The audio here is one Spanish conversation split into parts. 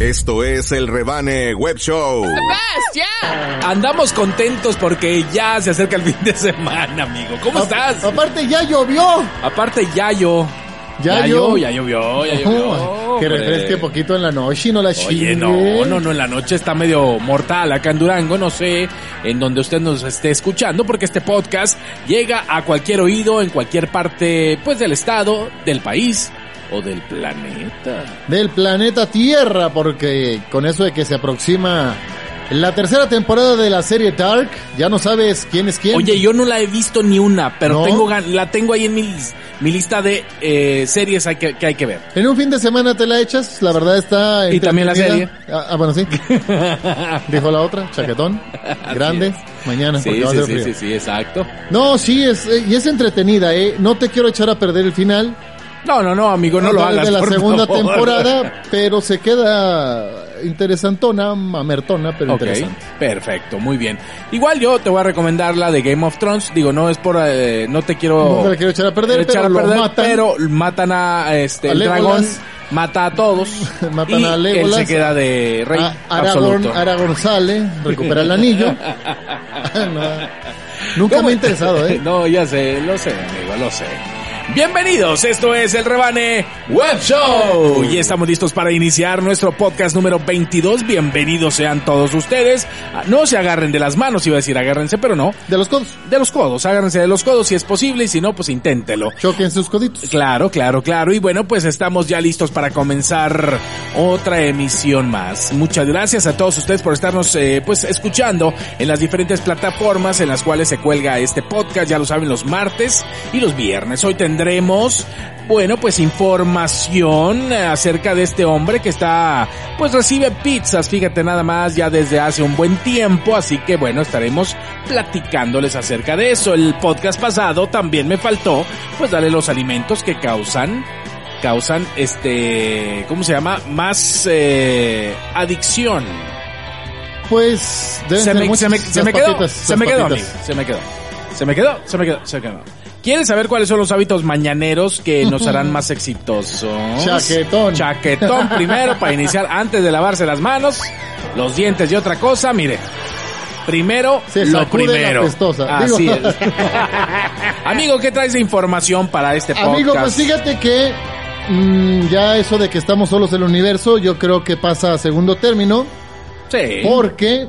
Esto es el Rebane Web Show. Andamos contentos porque ya se acerca el fin de semana, amigo. ¿Cómo estás? Aparte ya llovió. Aparte, ya yo. Ya, Ya yo. ya llovió, ya llovió. que hombre. refresque poquito en la noche y no la Oye, chingue. no, no, no, en la noche está medio mortal acá en Durango, no sé en donde usted nos esté escuchando, porque este podcast llega a cualquier oído, en cualquier parte, pues del estado, del país o del planeta. Del planeta Tierra, porque con eso de que se aproxima la tercera temporada de la serie Dark, ya no sabes quién es quién. Oye, yo no la he visto ni una, pero ¿No? tengo la tengo ahí en mi, mi lista de eh, series hay que, que hay que ver. En un fin de semana te la echas, la verdad está Y también la entretenida. Ah, ah, bueno, sí. Dijo la otra, chaquetón, grande, es. mañana, Sí, porque va a sí, sí, sí, sí, exacto. No, sí, es, eh, y es entretenida, eh. No te quiero echar a perder el final. No, no, no, amigo, no lo hagas. la por segunda favor. temporada, pero se queda interesantona, mamertona, pero interesante. perfecto, muy bien. Igual yo te voy a recomendar la de Game of Thrones. Digo, no es por, eh, no te quiero No te la quiero echar a perder, echar pero a lo perder, matan. pero matan a este A el dragón, mata a todos Matan y a él Legolas. se queda de rey Aragorn. Aragorn sale, recupera el anillo. No, nunca ¿Cómo? me ha interesado, ¿eh? no, ya sé, lo sé, amigo, lo sé. Bienvenidos, esto es el Rebane Web Show y estamos listos para iniciar nuestro podcast número 22. Bienvenidos sean todos ustedes. Ah, No se agarren de las manos, iba a decir agárrense, pero no. De los codos. De los codos, agárrense de los codos si es posible y si no, pues inténtelo. Choquen sus coditos. Claro, claro, claro. Y bueno, pues estamos ya listos para comenzar otra emisión más. Muchas gracias a todos ustedes por estarnos eh, pues escuchando en las diferentes plataformas en las cuales se cuelga este podcast. Ya lo saben, los martes y los viernes. Hoy tendremos, bueno, pues información acerca de este hombre que está, pues recibe pizzas, fíjate nada más, ya desde hace un buen tiempo. Así que bueno, estaremos platicándoles acerca de eso. El podcast pasado también me faltó, pues darle los alimentos que causan causan este cómo se llama más eh, adicción Pues deben se ser me, se me, se me quedó se me quedó amigo se me quedó se me quedó se me quedó se me quedó ¿Quieres saber cuáles son los hábitos mañaneros que nos harán más exitosos? Chaquetón. Chaquetón primero para iniciar antes de lavarse las manos, los dientes y otra cosa, mire. Primero, Se lo la primero. pestosa. Así Digo- es. Amigo, ¿qué traes de información para este podcast? Amigo, pues fíjate que mm, ya eso de que estamos solos en el universo, yo creo que pasa a segundo término, Sí. porque,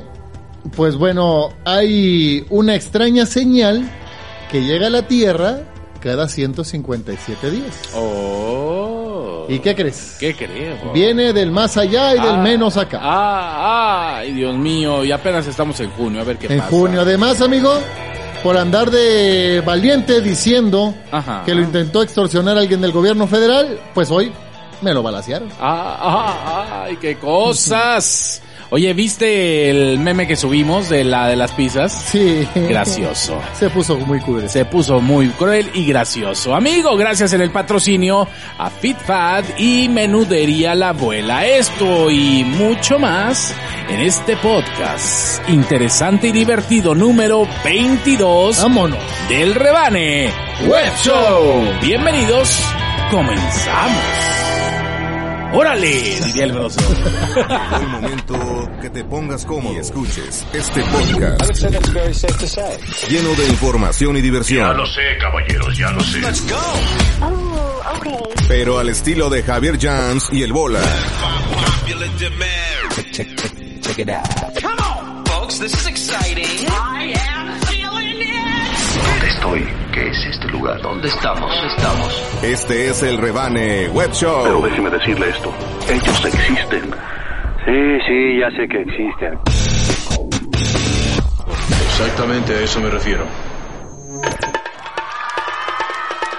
pues bueno, hay una extraña señal que llega a la Tierra cada 157 días. Oh. ¿Y qué crees? ¿Qué creo? Viene del más allá y del Ah, menos acá. Ah, ay, Dios mío, y apenas estamos en junio, a ver qué en pasa. junio, además, amigo, por andar de valiente diciendo Ajá. que lo intentó extorsionar alguien del gobierno federal, pues hoy me lo balacearon. Ah, ah, ay, qué cosas. Oye, ¿viste el meme que subimos de la de las pizzas? Sí. Gracioso. Se puso muy cruel. Se puso muy cruel y gracioso. Amigo, gracias en el patrocinio a FitFat y Menudería La Abuela. Esto y mucho más en este podcast interesante y divertido número 22 Vámonos. del Rebane Web Show. Bienvenidos, comenzamos. ¡Órale! Diría el broso. Llegó el momento que te pongas cómodo y escuches este podcast lleno de información y Ya diversión, lo sé, caballeros, ya lo sé. Oh, okay. pero al estilo de Javier Jans y el Bola. folks. This is exciting. I am feeling it. ¿Dónde estoy? ¿Qué es este lugar? ¿Dónde estamos? ¿Dónde estamos? Este es el Rebane Web Show. Pero déjeme decirle esto. Ellos existen. Sí, sí, ya sé que existen. Exactamente a eso me refiero.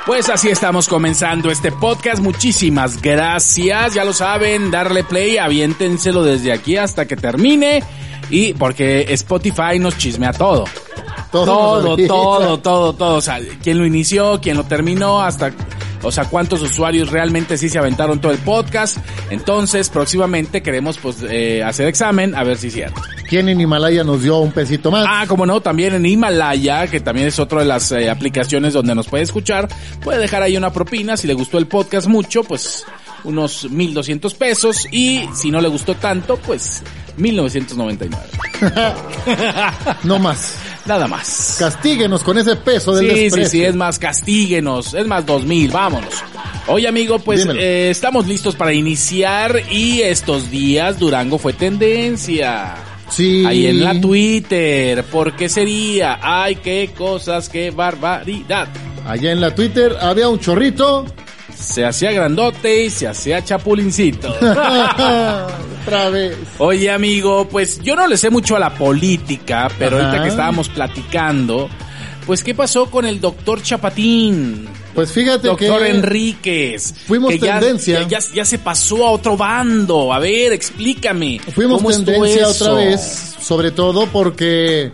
Pues así estamos comenzando este podcast. Muchísimas gracias. Ya lo saben, darle play, aviéntenselo desde aquí hasta que termine. Y porque Spotify nos chismea todo. Todo, Todo, todo, todo, todo. O sea, quién lo inició, quién lo terminó, hasta, o sea, cuántos usuarios realmente sí se aventaron todo el podcast. Entonces, próximamente queremos, pues, eh, hacer examen a ver si es cierto. ¿Quién en Himalaya nos dio un pesito más? Ah, como no, también en Himalaya, que también es otra de las eh, aplicaciones donde nos puede escuchar, puede dejar ahí una propina. Si le gustó el podcast mucho, pues unos 1200 pesos y si no le gustó tanto, pues 1999. No más. Nada más. Castíguenos con ese peso del Sí, sí, desprecio. sí, es más, castíguenos, es más 2000, vámonos. Oye amigo, pues eh, estamos listos para iniciar y estos días Durango fue tendencia. Sí. Ahí en la Twitter, ¿por qué sería? Ay, qué cosas, qué barbaridad. Allá en la Twitter había un chorrito. Se hacía grandote y se hacía chapulincito. Otra vez. Oye amigo, pues yo no le sé mucho a la política, pero Ajá. ahorita que estábamos platicando, pues ¿qué pasó con el doctor Chapatín? Pues fíjate Doctor que Enríquez. fuimos que tendencia. Ya, ya se pasó a otro bando. A ver, explícame. fuimos ¿cómo estuvo tendencia eso? otra vez, sobre todo porque,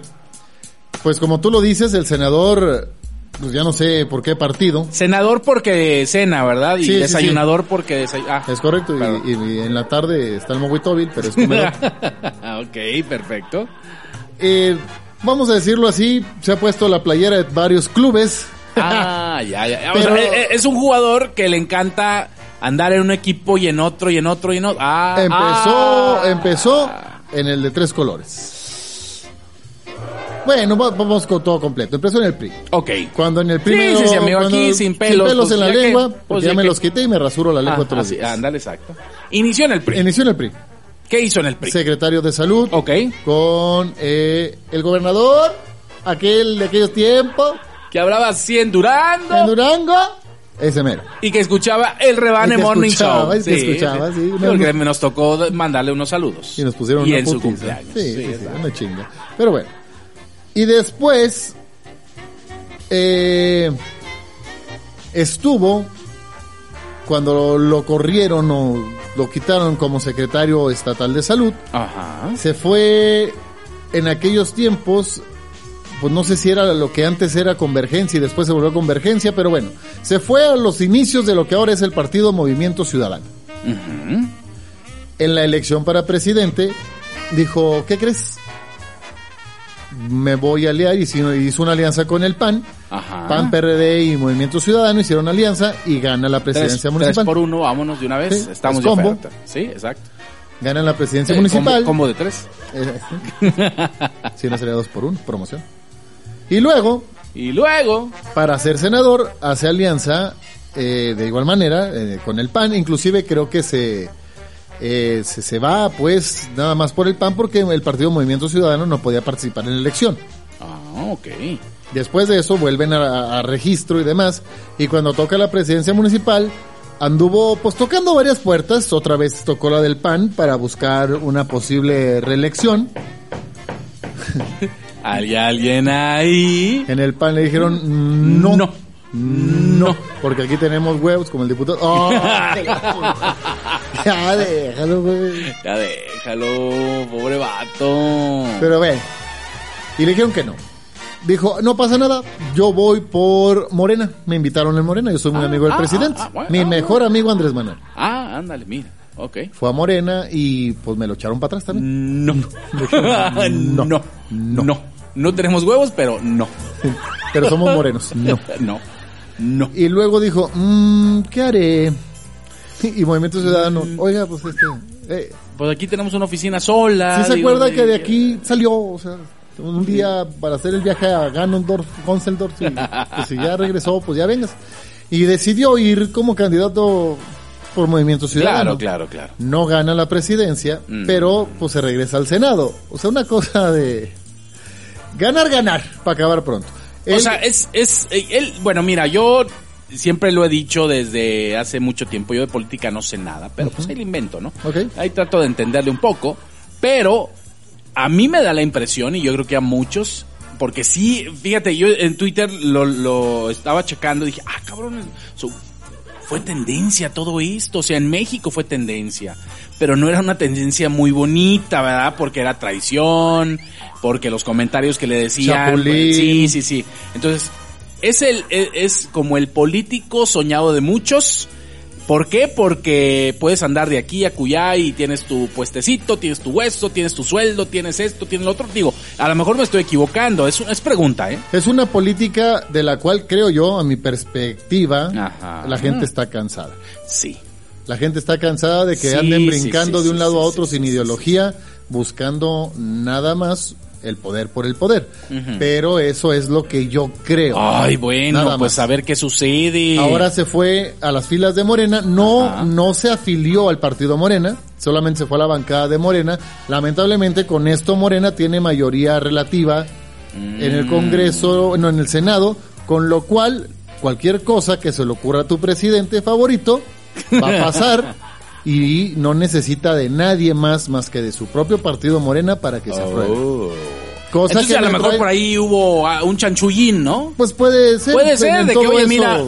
pues como tú lo dices, el senador, pues ya no sé por qué partido, Senador porque cena, ¿verdad? Y Sí, sí, sí. desayunador porque desayuna. es correcto, y- Claro. y, y en la tarde está el Moguitóvil, pero es comedor. ok, perfecto. Eh, vamos a decirlo así, se ha puesto la playera de varios clubes. Ah, ya, ya. O Pero- sea, e- e- es un jugador que le encanta andar en un equipo y en otro y en otro y en otro. Ah, Empezó, ah. empezó en el de tres colores. Bueno, va- vamos con todo completo. Empezó en el PRI. Ok. Cuando en el Sí, primero, sí, sí, amigo, aquí sin pelos, pues, en la ya que- lengua, pues, porque ya ya me los quité y me rasuro la lengua Ah, todos los días. ándale, exacto. Inició en el PRI. Inició en el PRI. ¿Qué hizo en el PRI? Secretario de Salud. Ok. Con eh, el gobernador, aquel de aquellos tiempos, Que hablaba así en Durango. en Durango, ese mero. Y que escuchaba el Rebane Morning Show. y que escuchaba, sí, Porque nos tocó mandarle unos saludos. Y nos pusieron Y una en su cumpleaños. Sí, sí, sí, exacto. una chinga. Pero bueno. Y después eh, estuvo cuando lo corrieron o lo quitaron como secretario estatal de salud. Ajá. Se fue en aquellos tiempos, pues no sé si era lo que antes era Convergencia y después se volvió Convergencia, pero bueno, se fue a los inicios de lo que ahora es el Partido Movimiento Ciudadano. En la elección para presidente, dijo, ¿qué crees? Me voy a aliar y hizo hizo una alianza con el PAN. Ajá. PAN, PRD y Movimiento Ciudadano hicieron alianza y gana la Tres, presidencia tres municipal. por uno, vámonos de una vez. Sí, Estamos es de oferta. Sí, exacto. Gana la presidencia Eh, municipal. Combo, combo de tres. Eh, sí, no sería dos por uno, promoción. Y luego, Y luego, para ser senador, hace alianza eh, de igual manera eh, con el PAN. Inclusive creo que se, eh, se, se va pues nada más por el PAN porque el Partido Movimiento Ciudadano no podía participar en la elección. ah, ok. Después de eso vuelven a, a registro y demás. Y cuando toca la presidencia municipal, anduvo pues tocando varias puertas. Otra vez tocó la del PAN para buscar una posible reelección. ¿Hay alguien ahí? En el PAN le dijeron no. No. No, porque aquí tenemos huevos como el diputado. ¡Oh! ya déjalo, güey. Ya déjalo, pobre vato. Pero bueno, y le dijeron que no. Dijo, no pasa nada, yo voy por Morena. Me invitaron en Morena, yo soy muy Ah, amigo del ah, presidente. ah, bueno, Mi mejor amigo Andrés Manuel. Ah, ándale, mira. Ok. Fue a Morena y pues me lo echaron para atrás también. No. no. No. No. No tenemos huevos, pero no. Pero somos morenos. No. No. No. Y luego dijo, mmm, ¿qué haré? Y Movimiento Ciudadano, Mm. oiga, pues este... eh, Pues aquí tenemos una oficina sola. ¿Sí se digo, acuerda que de aquí salió? O sea, un día para hacer el viaje a Ganondorf, Gonseldorf, y, pues si ya regresó, pues ya vengas. Y decidió ir como candidato por Movimiento Ciudadano. Claro, claro, claro. No gana la presidencia, Mm. pero pues se regresa al Senado. O sea, una cosa de ganar, ganar, para acabar pronto. O sea, es, es, eh, él, bueno, mira, yo siempre lo he dicho desde hace mucho tiempo, yo de política no sé nada, pero pues ahí lo invento, ¿no? Ok. Ahí trato de entenderle un poco, pero a mí me da la impresión, y yo creo que a muchos, porque sí, fíjate, yo en Twitter lo, lo estaba checando y dije, ah, cabrón, su- fue tendencia todo esto, o sea, en México fue tendencia, pero no era una tendencia muy bonita, ¿verdad? Porque era traición, porque los comentarios que le decían, pues, sí, sí, sí. Entonces, es el es, es como el político soñado de muchos. ¿Por qué? Porque puedes andar de aquí a Cuyá y tienes tu puestecito, tienes tu hueso, tienes tu sueldo, tienes esto, tienes lo otro. Digo, a lo mejor me estoy equivocando, es, es pregunta, ¿eh? Es una política de la cual creo yo, a mi perspectiva, Ajá. la gente está cansada. Sí. La gente está cansada de que Sí, anden brincando sí, de un lado a otro sin ideología, buscando nada más el poder por el poder. Pero eso es lo que yo creo. Ay, bueno, Nada pues más. a ver qué sucede. Ahora se fue a las filas de Morena, no, Ajá. no se afilió al partido Morena, solamente se fue a la bancada de Morena. Lamentablemente con esto Morena tiene mayoría relativa en el Mm. Congreso, no, en el Senado, con lo cual cualquier cosa que se le ocurra a tu presidente favorito va a pasar y no necesita de nadie más más que de su propio partido Morena para que se apruebe. Oh. Cosa Entonces que a lo me mejor trae- por ahí hubo ah, un chanchullín, ¿no? pues puede ser Puede en ser, de que, oye, eso- mira,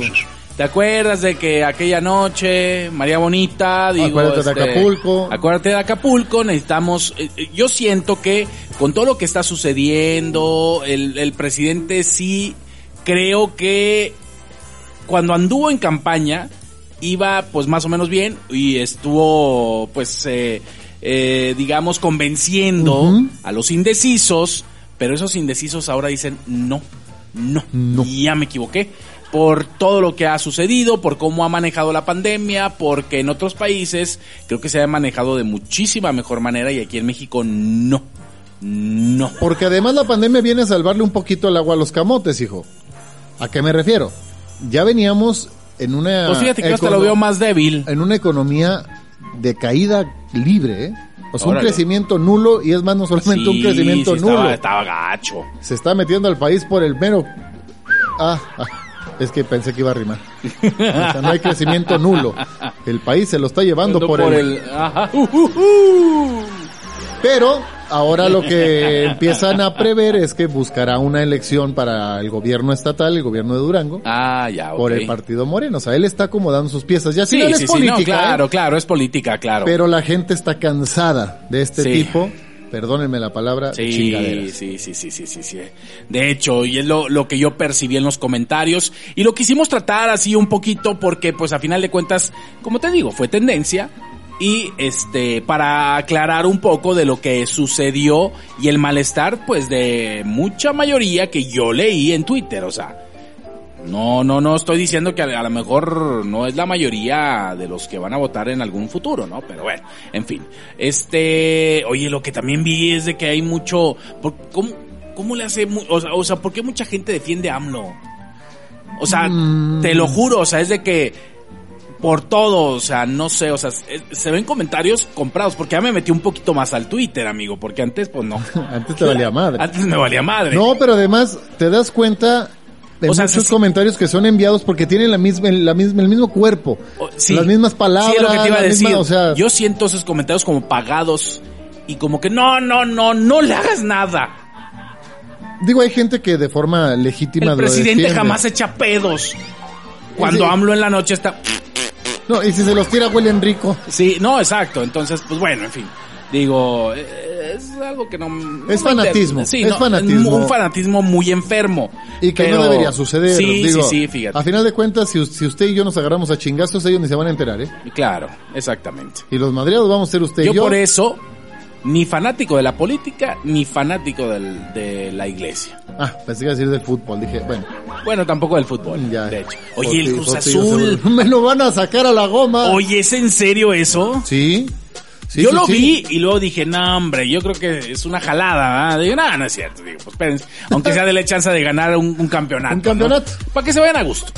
¿te acuerdas de que aquella noche, María Bonita, digo, Acuérdate de este, Acapulco. Acuérdate de Acapulco, necesitamos, eh, eh, yo siento que con todo lo que está sucediendo, el, el presidente sí creo que cuando anduvo en campaña iba pues más o menos bien y estuvo pues eh, eh, digamos convenciendo a los indecisos, pero esos indecisos ahora dicen no, no, No. ya me equivoqué por todo lo que ha sucedido, por cómo ha manejado la pandemia, porque en otros países creo que se ha manejado de muchísima mejor manera y aquí en México no, no. Porque además la pandemia viene a salvarle un poquito el agua a los camotes, hijo. ¿A qué me refiero? Ya veníamos en una Pues fíjate que yo hasta lo veo más débil. en una economía de caída libre, ¿eh? O sea, un crecimiento nulo y es más no solamente un crecimiento sí, nulo. Estaba, estaba gacho. Se está metiendo al país por el mero Ah, ah, es que pensé que iba a rimar. O sea, no hay crecimiento nulo. El país se lo está llevando Ando por, el... Ajá. Uh, uh, uh. Pero ahora lo que empiezan a prever es que buscará una elección para el gobierno estatal, el gobierno de Durango, Ah, ya, ok. por el partido Moreno. O sea, él está acomodando sus piezas. Ya Sí, final sí, es sí, no, política, claro, ¿eh? claro, es política, claro. pero la gente está cansada de este Sí. tipo, perdónenme la palabra, Sí, chingaderas. sí, sí, sí, sí, sí, sí. De hecho, y es lo, lo que yo percibí en los comentarios y lo quisimos tratar así un poquito porque pues a final de cuentas, como te digo, fue tendencia y este para aclarar un poco de lo que sucedió y el malestar pues de mucha mayoría que yo leí en Twitter, o sea, no, no, no estoy diciendo que a, a lo mejor no es la mayoría de los que van a votar en algún futuro, ¿no? Pero bueno, en fin. Este, oye, lo que también vi es de que hay mucho, ¿cómo, cómo le hace, o sea, o sea, por qué mucha gente defiende a AMLO? O sea, Mm. te lo juro, o sea, es de que por todo, o sea, no sé, o sea, se, se ven comentarios comprados, porque ya me metí un poquito más al Twitter, amigo, porque antes, pues no. Antes te valía madre. Antes me valía madre. No, pero además te das cuenta de O sea, muchos comentarios que son enviados porque tienen la misma, la misma, el mismo cuerpo, sí. las mismas palabras, Sí, es lo que te iba a decir. misma- o sea, Yo siento esos comentarios como pagados y como que no, no, no, no le hagas nada. digo, hay gente que de forma legítima El lo presidente defiende. jamás echa pedos. Cuando. AMLO en la noche está... No, y si se los tira huelen rico. Sí, no, exacto. Entonces, pues bueno, en fin. Digo, eh, es algo que no... Es fanatismo, Sí, es no, fanatismo. Un fanatismo muy enfermo. Y que Pero- no debería suceder. Sí, digo, sí, sí, fíjate. A final de cuentas, si, si usted y yo nos agarramos a chingazos, ellos ni se van a enterar, ¿eh? Claro, exactamente. Y los madreados vamos a ser usted Yo y yo. por eso, ni fanático de la política, ni fanático del- de la iglesia. Ah, pensé que iba a decir del fútbol. Dije, bueno, Bueno, tampoco del fútbol, ya. de hecho. Oye, el Cruz Azul. Me lo van a sacar a la goma. Oye, ¿es en serio eso? Sí. Sí, yo sí, lo sí. vi y luego dije, no, hombre, yo creo que es una jalada, ¿verdad? Digo, no, no es cierto. Digo, pues espérense. Aunque sea de la chance de ganar un, un campeonato. Un campeonato. Para que se vayan a gusto.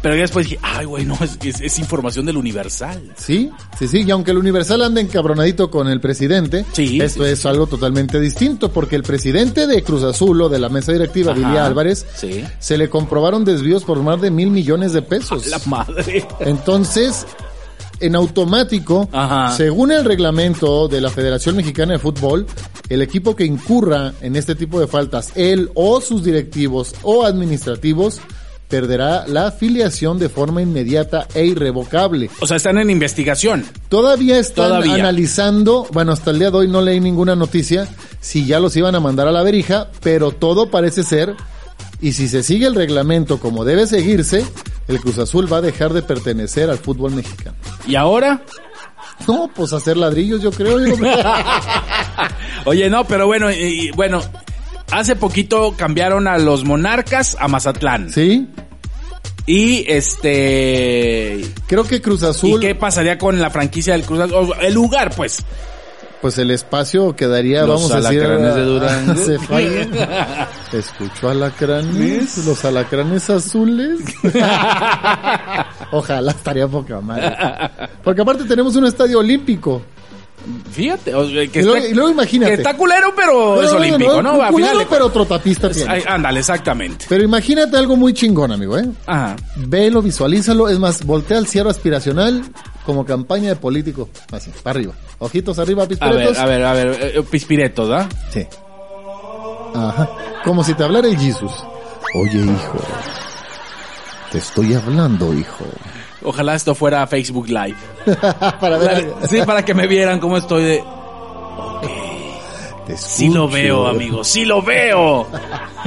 Pero ya después dije, ay, güey, no, es, es- es información del Universal. Sí, sí, sí, y aunque el Universal ande encabronadito con el presidente, Sí, esto sí, es algo totalmente distinto, porque el presidente de Cruz Azul o de la mesa directiva, Billy Álvarez, sí. se le comprobaron desvíos por más de mil millones de pesos. La madre. Entonces, en automático, Ajá. según el reglamento de la Federación Mexicana de Fútbol, el equipo que incurra en este tipo de faltas, él o sus directivos o administrativos, perderá la afiliación de forma inmediata e irrevocable. O sea, están en investigación. Todavía están Todavía. analizando, bueno, hasta el día de hoy no leí ninguna noticia si ya los iban a mandar a la verija, pero todo parece ser, y si se sigue el reglamento como debe seguirse, el Cruz Azul va a dejar de pertenecer al fútbol mexicano. ¿Y ahora? No, pues hacer ladrillos yo creo. Oye, no, pero bueno, y bueno, hace poquito cambiaron a los monarcas a Mazatlán. ¿Sí? Y este... Creo que Cruz ¿Y Azul, qué pasaría con la franquicia del Cruz Azul? El lugar, pues. pues el espacio quedaría, Los vamos a decir, alacranes de Durango. se falla. Escucho alacranes, los alacranes azules. Ojalá estaría poca madre. Porque aparte tenemos un estadio olímpico. Fíjate, o sea, que Y luego, está, y luego imagínate. que está culero, pero es No, olímpico, ¿no? no, A culero, pero trotapista tiene. Ándale, exactamente. Pero imagínate algo muy chingón, amigo, ¿eh? Ajá. Velo, visualízalo. Es más, voltea al cierre aspiracional como campaña de político. Así, para arriba. Ojitos arriba, A ver, pispiretos. a ver, a ver, eh, Pispiretos, ¿ah? Sí. Ajá. Como si te hablara el Jesus. Oye, hijo. Te estoy hablando, hijo. Ojalá esto fuera Facebook Live. para ver. Sí, para que me vieran cómo estoy de... Te Sí lo veo, amigo, sí lo veo.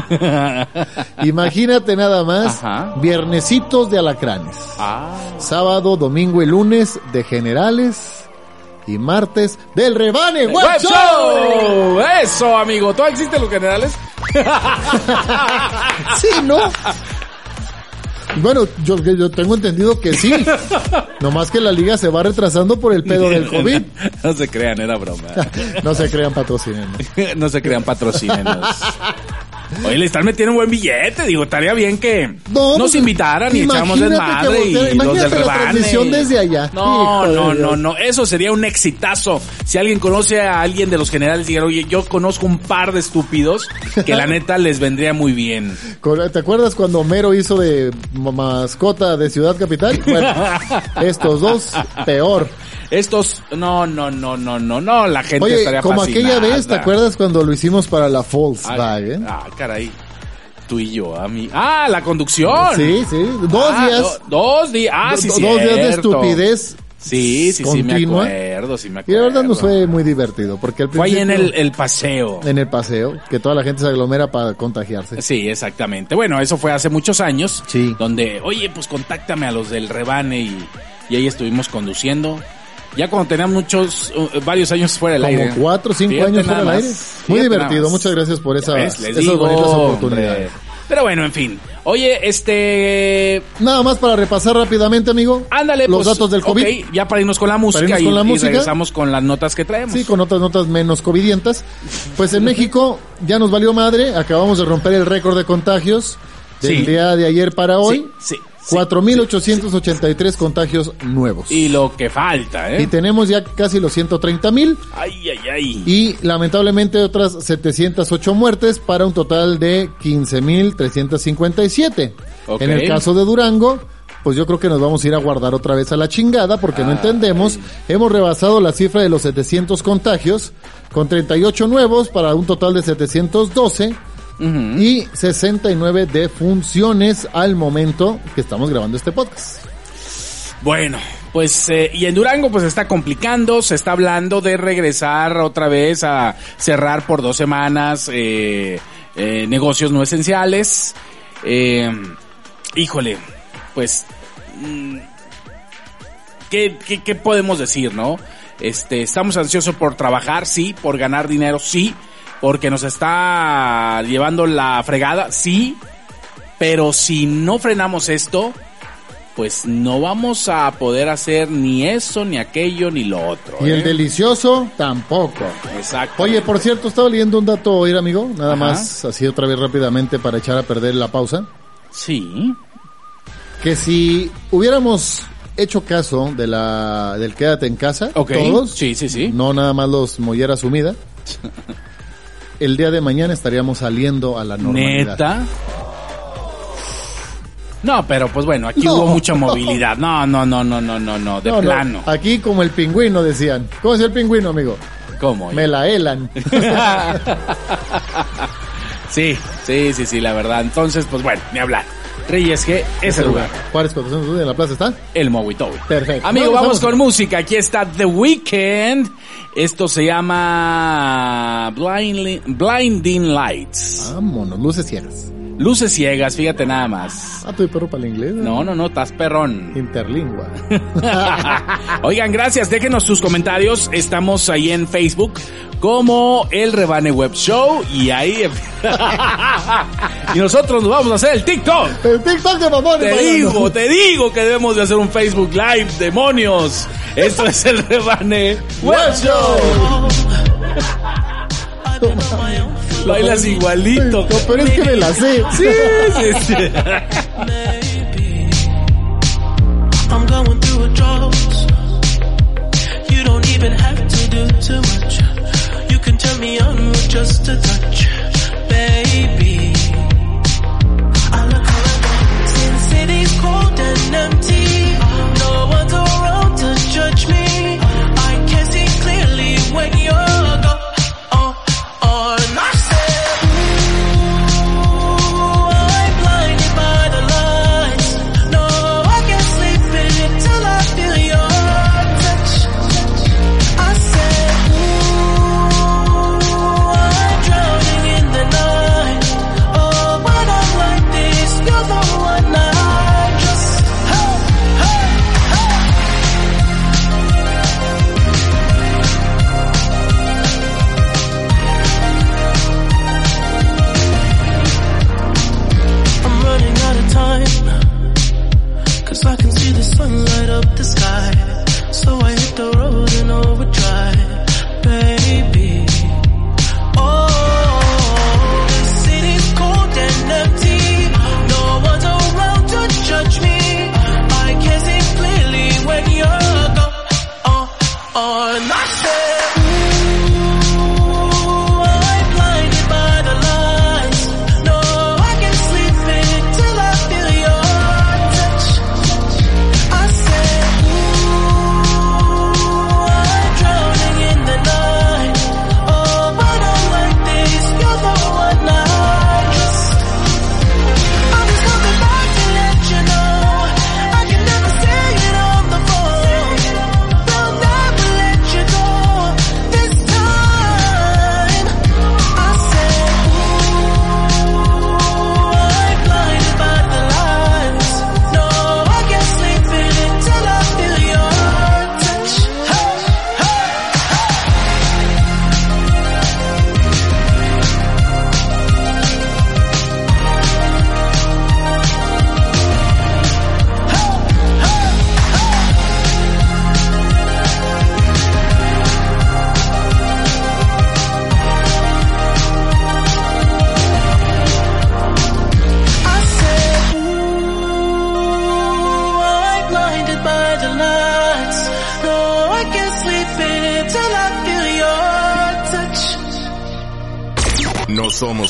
Imagínate nada más. Ajá. Viernesitos de alacranes. Ah. Sábado, domingo y lunes de generales. Y martes del rebane, ¡Web. Show! Eso, amigo. ¿Todavía existen los generales? Sí, ¿no? Bueno, yo, yo tengo entendido que sí. Nomás que la liga se va retrasando por el pedo del COVID. No se crean, era broma. No se crean patrocinen. no se crean patrocínenos. Oye, le están metiendo un buen billete, digo, estaría bien que No, nos pues, invitaran y echamos desmadre y los del la rebane. transmisión desde allá. No, Hijo no, no, no, eso sería un exitazo. Si alguien conoce a alguien de los generales y diga, oye, yo conozco un par de estúpidos que la neta les vendría muy bien. ¿Te acuerdas cuando Homero hizo de ma- mascota de Ciudad Capital? Bueno, estos dos, peor. Estos, no, no, no, no, no, no, la gente Oye, estaría como aquella vez, ¿te acuerdas cuando lo hicimos para la Volkswagen? Ah, caray. Tú y yo, a mí. Ah, la conducción. Sí, sí, dos Ah, días. do- dos días. Ah, do- sí, dos días de estupidez. Sí, sí, sí, me acuerdo, sí me Y acuerdo. la verdad nos fue muy divertido, porque al Fue ahí en el, el paseo. en el paseo, que toda la gente se aglomera para contagiarse. Sí, exactamente. Bueno, eso fue hace muchos años. Sí. Donde, oye, pues contáctame a los del rebane y, y ahí estuvimos conduciendo. Ya cuando teníamos muchos, uh, varios años fuera del Como aire. cuatro o cinco Fíjate años fuera del aire. Muy Fíjate divertido, muchas gracias por esa, ¿Ves? Esas digo, bonitas hombre. oportunidades. Pero bueno, en fin. Oye, este... Nada más para repasar rápidamente, amigo. Ándale, Los pues, datos del COVID. ya para irnos con la música, irnos y, con la y música. regresamos con las notas que traemos. Sí, con otras notas menos covidientas. Pues en México ya nos valió madre. Acabamos de romper el récord de contagios del Sí. día de ayer para hoy. Sí, sí. 4.883 contagios nuevos. Y lo que falta, ¿eh? Y tenemos ya casi los 130 mil. Ay, ay, ay. Y lamentablemente otras 708 muertes para un total de 15.357. Ok. En el caso de Durango, pues yo creo que nos vamos a ir a guardar otra vez a la chingada porque no entendemos. Hemos rebasado la cifra de los 700 contagios con 38 nuevos para un total de 712 y 69 defunciones al momento que estamos grabando este podcast. Bueno, pues eh, y en Durango pues está complicando, se está hablando de regresar otra vez a cerrar por dos semanas eh, eh, negocios no esenciales. Híjole, pues mm, ¿qué, qué, qué podemos decir, no? Este, estamos ansiosos por trabajar, sí, por ganar dinero, sí, porque nos está llevando la fregada, sí, pero si no frenamos esto, pues no vamos a poder hacer ni eso, ni aquello, ni lo otro. Y el ¿eh? delicioso tampoco. Exacto. Oye, por cierto, estaba leyendo un dato hoy, amigo, nada Ajá. más así otra vez rápidamente para echar a perder la pausa. Sí. que si hubiéramos hecho caso de la del quédate en casa, todos, Sí, sí, sí. no nada más los mollera sumida, el día de mañana estaríamos saliendo a la normalidad. Neta. No, pero pues bueno, aquí No. hubo mucha movilidad. No, no, no, no, no, no, no, de No, no, plano. aquí como el pingüino decían. ¿Cómo decía el pingüino, amigo? ¿Cómo? Me la helan. sí, sí, sí, sí, la verdad. Entonces, pues bueno, ni hablar. Reyes G es el lugar. Juárez 401 en la plaza está. El Mowitowi. Perfecto. Amigo, Vamos, vamos, vamos. con música. Aquí está The Weeknd. Esto se llama Blindly- Blinding Lights. Vámonos, luces ciegas. Luces ciegas, fíjate nada más. Ah, tu perro para el inglés. No, no, no, estás perrón. Interlingua. Oigan, gracias. Déjenos sus comentarios. Estamos ahí en Facebook como el Rebane Web Show y ahí y nosotros nos vamos a hacer el TikTok. El TikTok de mamones. Te digo, te digo que debemos de hacer un Facebook Live, demonios. Esto es el Rebane Web Show. Bailas igualito. No, pero es que me la sé. Sí, sí, sí. I'm going through a drought. You don't even have to do too much. You can turn me on with just a touch,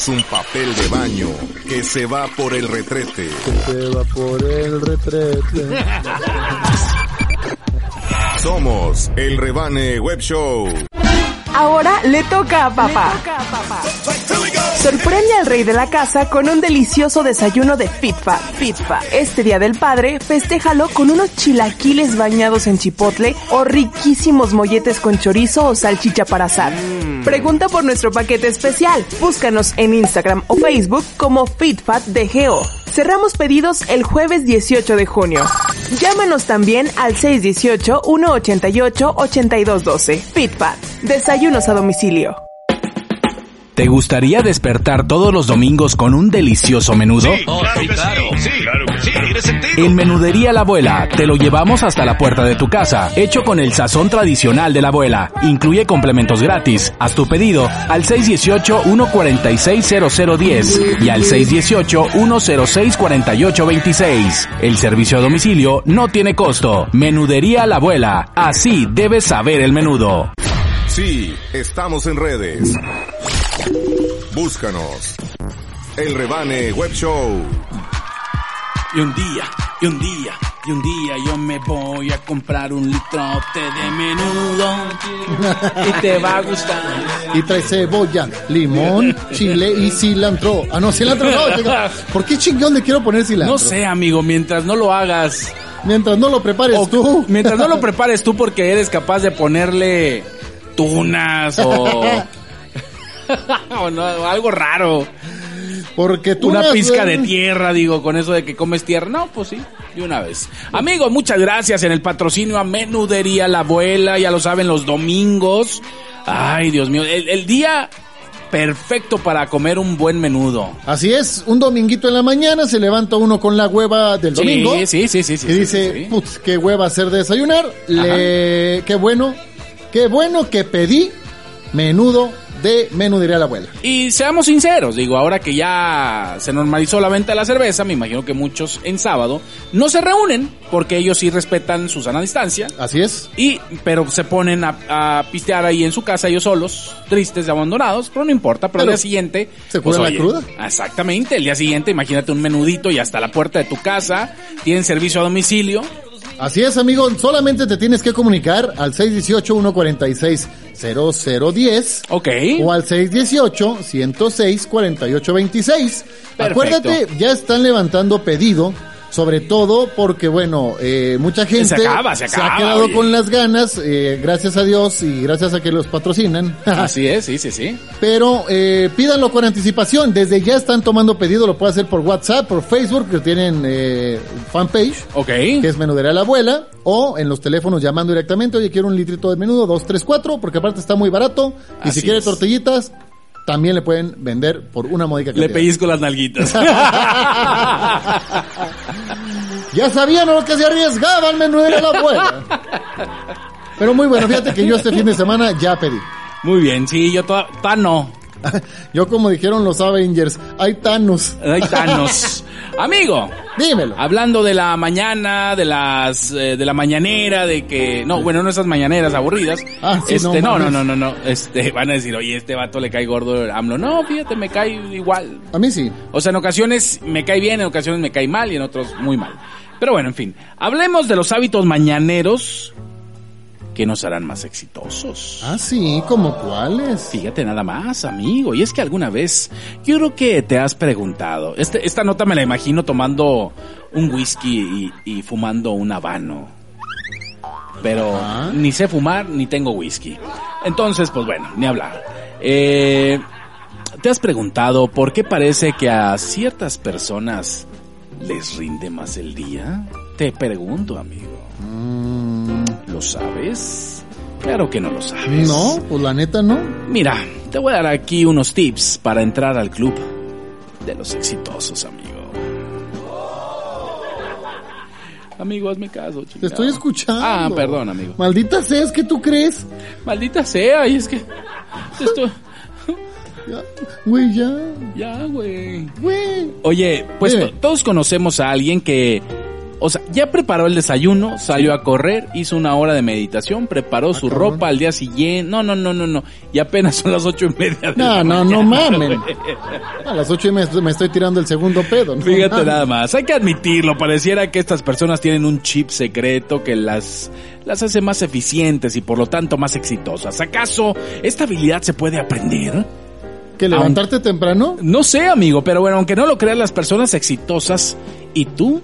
Somos un papel de baño que se va por el retrete. Se va por el retrete. Somos el Rebane Web Show. Ahora le toca a papá. Sorprende al rey de la casa con un delicioso desayuno de FitFat. FitFat. Este día del padre, festéjalo con unos chilaquiles bañados en chipotle o riquísimos molletes con chorizo o salchicha para asar. Pregunta por nuestro paquete especial. Búscanos en Instagram o Facebook como FitFat DGO. Cerramos pedidos el jueves 18 de junio. Llámanos también al 618-188-8212. FitFat. Desayunos a domicilio. ¿Te gustaría despertar todos los domingos con un delicioso menudo? En Menudería La Abuela te lo llevamos hasta la puerta de tu casa, hecho con el sazón tradicional de la abuela. Incluye complementos gratis. Haz tu pedido al 618-146-0010 y al 618-106-4826. El servicio a domicilio no tiene costo. Menudería La Abuela. Así debes saber el menudo. Sí, estamos en redes. Búscanos. El Rebane Web Show. Y un día, y un día, y un día yo me voy a comprar un litrote de menudo y te va a gustar. Y trae cebolla, limón, chile y cilantro. Ah, no, cilantro no. ¿Por qué chingón le quiero poner cilantro? No sé, amigo, mientras no lo hagas, Mientras no lo prepares o tú. mientras no lo prepares tú porque eres capaz de ponerle tunas o, o no, o algo raro. Porque tú Una pizca de tierra, digo, con eso de que comes tierra. No, pues sí, de una vez. Amigos, muchas gracias en el patrocinio a Menudería La Abuela, ya lo saben, los domingos. Ay, Dios mío, el, el día perfecto para comer un buen menudo. Así es, un dominguito en la mañana se levanta uno con la hueva del Sí, domingo. sí, sí, sí, sí, Y sí, dice, sí. putz, qué hueva hacer de desayunar. Le, qué bueno, qué bueno que pedí menudo de menudería la abuela. Y seamos sinceros, digo, ahora que ya se normalizó la venta de la cerveza, me imagino que muchos en sábado no se reúnen porque ellos sí respetan su sana distancia. Así es. Y, pero se ponen a, a pistear ahí en su casa ellos solos, tristes y abandonados, pero no importa, pero, Pero al día siguiente... se curan la cruda. Exactamente, el día siguiente imagínate un menudito y hasta la puerta de tu casa, tienen servicio a domicilio. Así es, amigo. Solamente te tienes que comunicar al 618-146-0010 Ok. o al 618-106-4826. Perfecto. Acuérdate, ya están levantando pedido. Sobre todo porque, bueno, eh, mucha gente Se acaba, se acaba, ha quedado oye. con las ganas, eh, gracias a Dios y gracias a que los patrocinan. Así es, sí, sí, sí. Pero eh, pídanlo con anticipación. Desde ya están tomando pedido. Lo puede hacer por WhatsApp, por Facebook, que tienen eh, fanpage, Ok. que es Menudería la Abuela. O en los teléfonos llamando directamente. Oye, quiero un litrito de menudo, dos, tres, cuatro, porque aparte está muy barato. Y Así si quiere es. tortillitas, también le pueden vender por una módica Le cantidad. pellizco las nalguitas. Ya sabían a lo que se arriesgaban Menudería la Abuela. Pero muy bueno, fíjate que yo este fin de semana ya pedí. Muy bien, sí, yo toda, toda no. Yo como dijeron los Avengers, hay Thanos. Hay tanos. Amigo, Dímelo. hablando de la mañana, de las eh, de la mañanera, de que no, bueno, no esas mañaneras aburridas. Ah, sí, este, no no, no, no, no, este van a decir, "Oye, este vato le cae gordo el AMLO." No, fíjate, me cae igual. A mí sí. O sea, en ocasiones me cae bien, en ocasiones me cae mal y en otros muy mal. Pero bueno, en fin, hablemos de los hábitos mañaneros que nos harán más exitosos. Ah, sí, ¿como cuáles? Fíjate nada más, amigo. Y es que alguna vez, yo creo que te has preguntado. Este, esta nota me la imagino tomando un whisky y, y fumando un habano. Pero ni sé fumar ni tengo whisky. Entonces, pues bueno, ni hablar. Eh, ¿Te has preguntado por qué parece que a ciertas personas les rinde más el día? Te pregunto, amigo. ¿Lo sabes? Claro que no lo sabes. No, pues la neta no. Mira, te voy a dar aquí unos tips para entrar al club de los exitosos, amigo. Amigo, hazme caso, Te estoy escuchando. Ah, perdón, amigo. Maldita sea, es que tú crees. Maldita sea, y es que... Ya, Güey, ya. Ya, güey. Güey. Oye, pues todos conocemos a alguien que... O sea, ya preparó el desayuno, salió a correr, hizo una hora de meditación, preparó su Ah, cabrón. ropa al día siguiente. No, no, no, no, no. Y apenas son las ocho y media de No, la no, no mañana, mamen. güey. A las ocho y me, me estoy tirando el segundo pedo. ¿no? Fíjate nada más, hay que admitirlo, pareciera que estas personas tienen un chip secreto que las, las hace más eficientes y por lo tanto más exitosas. ¿Acaso esta habilidad se puede aprender? ¿Que levantarte temprano? No sé, amigo, pero bueno, aunque no lo crean, las personas exitosas y tú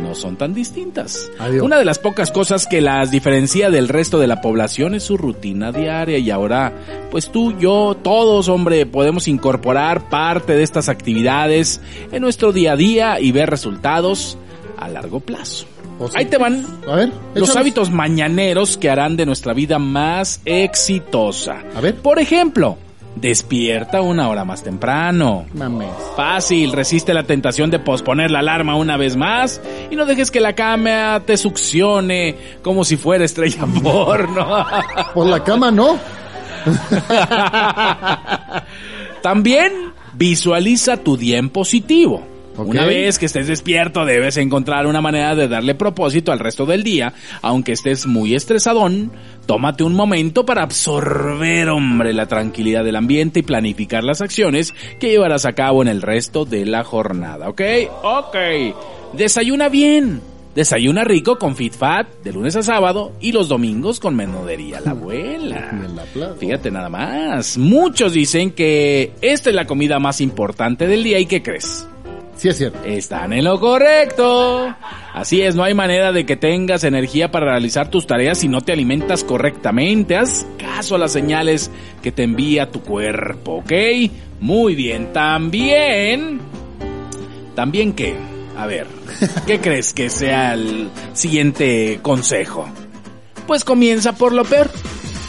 no son tan distintas. Adiós. Una de las pocas cosas que las diferencia del resto de la población es su rutina diaria y ahora, pues tú, yo, todos, hombre, podemos incorporar parte de estas actividades en nuestro día a día y ver resultados a largo plazo. O. Ahí te van A ver, los hábitos mañaneros que harán de nuestra vida más exitosa. A ver. Por ejemplo, despierta una hora más temprano. Mames. Fácil, resiste la tentación de posponer la alarma una vez más y no dejes que la cama te succione como si fuera estrella porno. Por la cama no. También visualiza tu día en positivo. Una vez que estés despierto debes encontrar una manera de darle propósito al resto del día, aunque estés muy estresadón, tómate un momento para absorber, hombre, la tranquilidad del ambiente y planificar las acciones que llevarás a cabo en el resto de la jornada, ¿ok? Ok. Desayuna bien. Desayuna rico con Fit Fat de lunes a sábado y los domingos con menudería la abuela. La. Fíjate nada más. Muchos dicen que esta es la comida más importante del día y ¿qué crees? Sí es cierto. Están en lo correcto. Así es, no hay manera de que tengas energía para realizar tus tareas si no te alimentas correctamente. Haz caso a las señales que te envía tu cuerpo, ¿ok? Muy bien, también... ¿También qué? A ver, ¿qué crees que sea el siguiente consejo? Pues comienza por lo peor.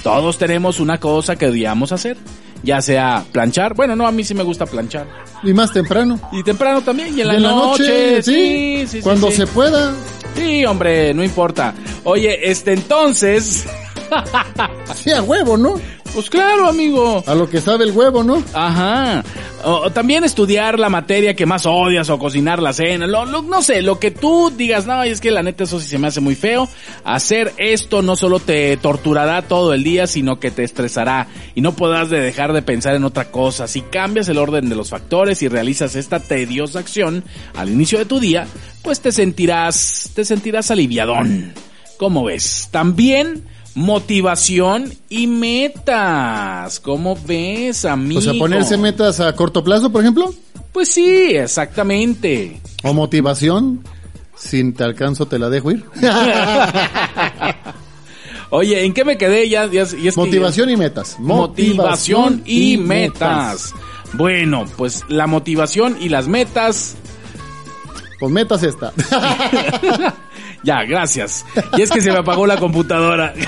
Todos tenemos una cosa que odiamos hacer. Ya sea planchar. Bueno, no, a mí sí me gusta planchar. Y más temprano. Y temprano también. Y en la, en la noche, noche, sí, sí, sí, sí, Cuando sí. se pueda. Sí, hombre, no importa. Oye, este entonces... Sí, a huevo, ¿no? Pues claro, amigo. A lo que sabe el huevo, ¿no? Ajá. O, también estudiar la materia que más odias o cocinar la cena. Lo, lo- no sé, lo que tú digas, no, es que la neta eso sí se me hace muy feo. Hacer esto no solo te torturará todo el día, sino que te estresará y no podrás de dejar de pensar en otra cosa. Si cambias el orden de los factores y realizas esta tediosa acción al inicio de tu día, pues te sentirás, te sentirás aliviadón. ¿Cómo ves? También motivación y metas. ¿Cómo ves, amigo? O sea, ponerse metas a corto plazo, por ejemplo. Pues sí, exactamente. O motivación. Si te alcanzo, te la dejo ir. Oye, ¿en qué me quedé? Ya, ya- y es que- Motivación y metas. motivación y metas. Bueno, pues la motivación y las metas. Pues metas esta. Ya, gracias. Y es que se me apagó la computadora.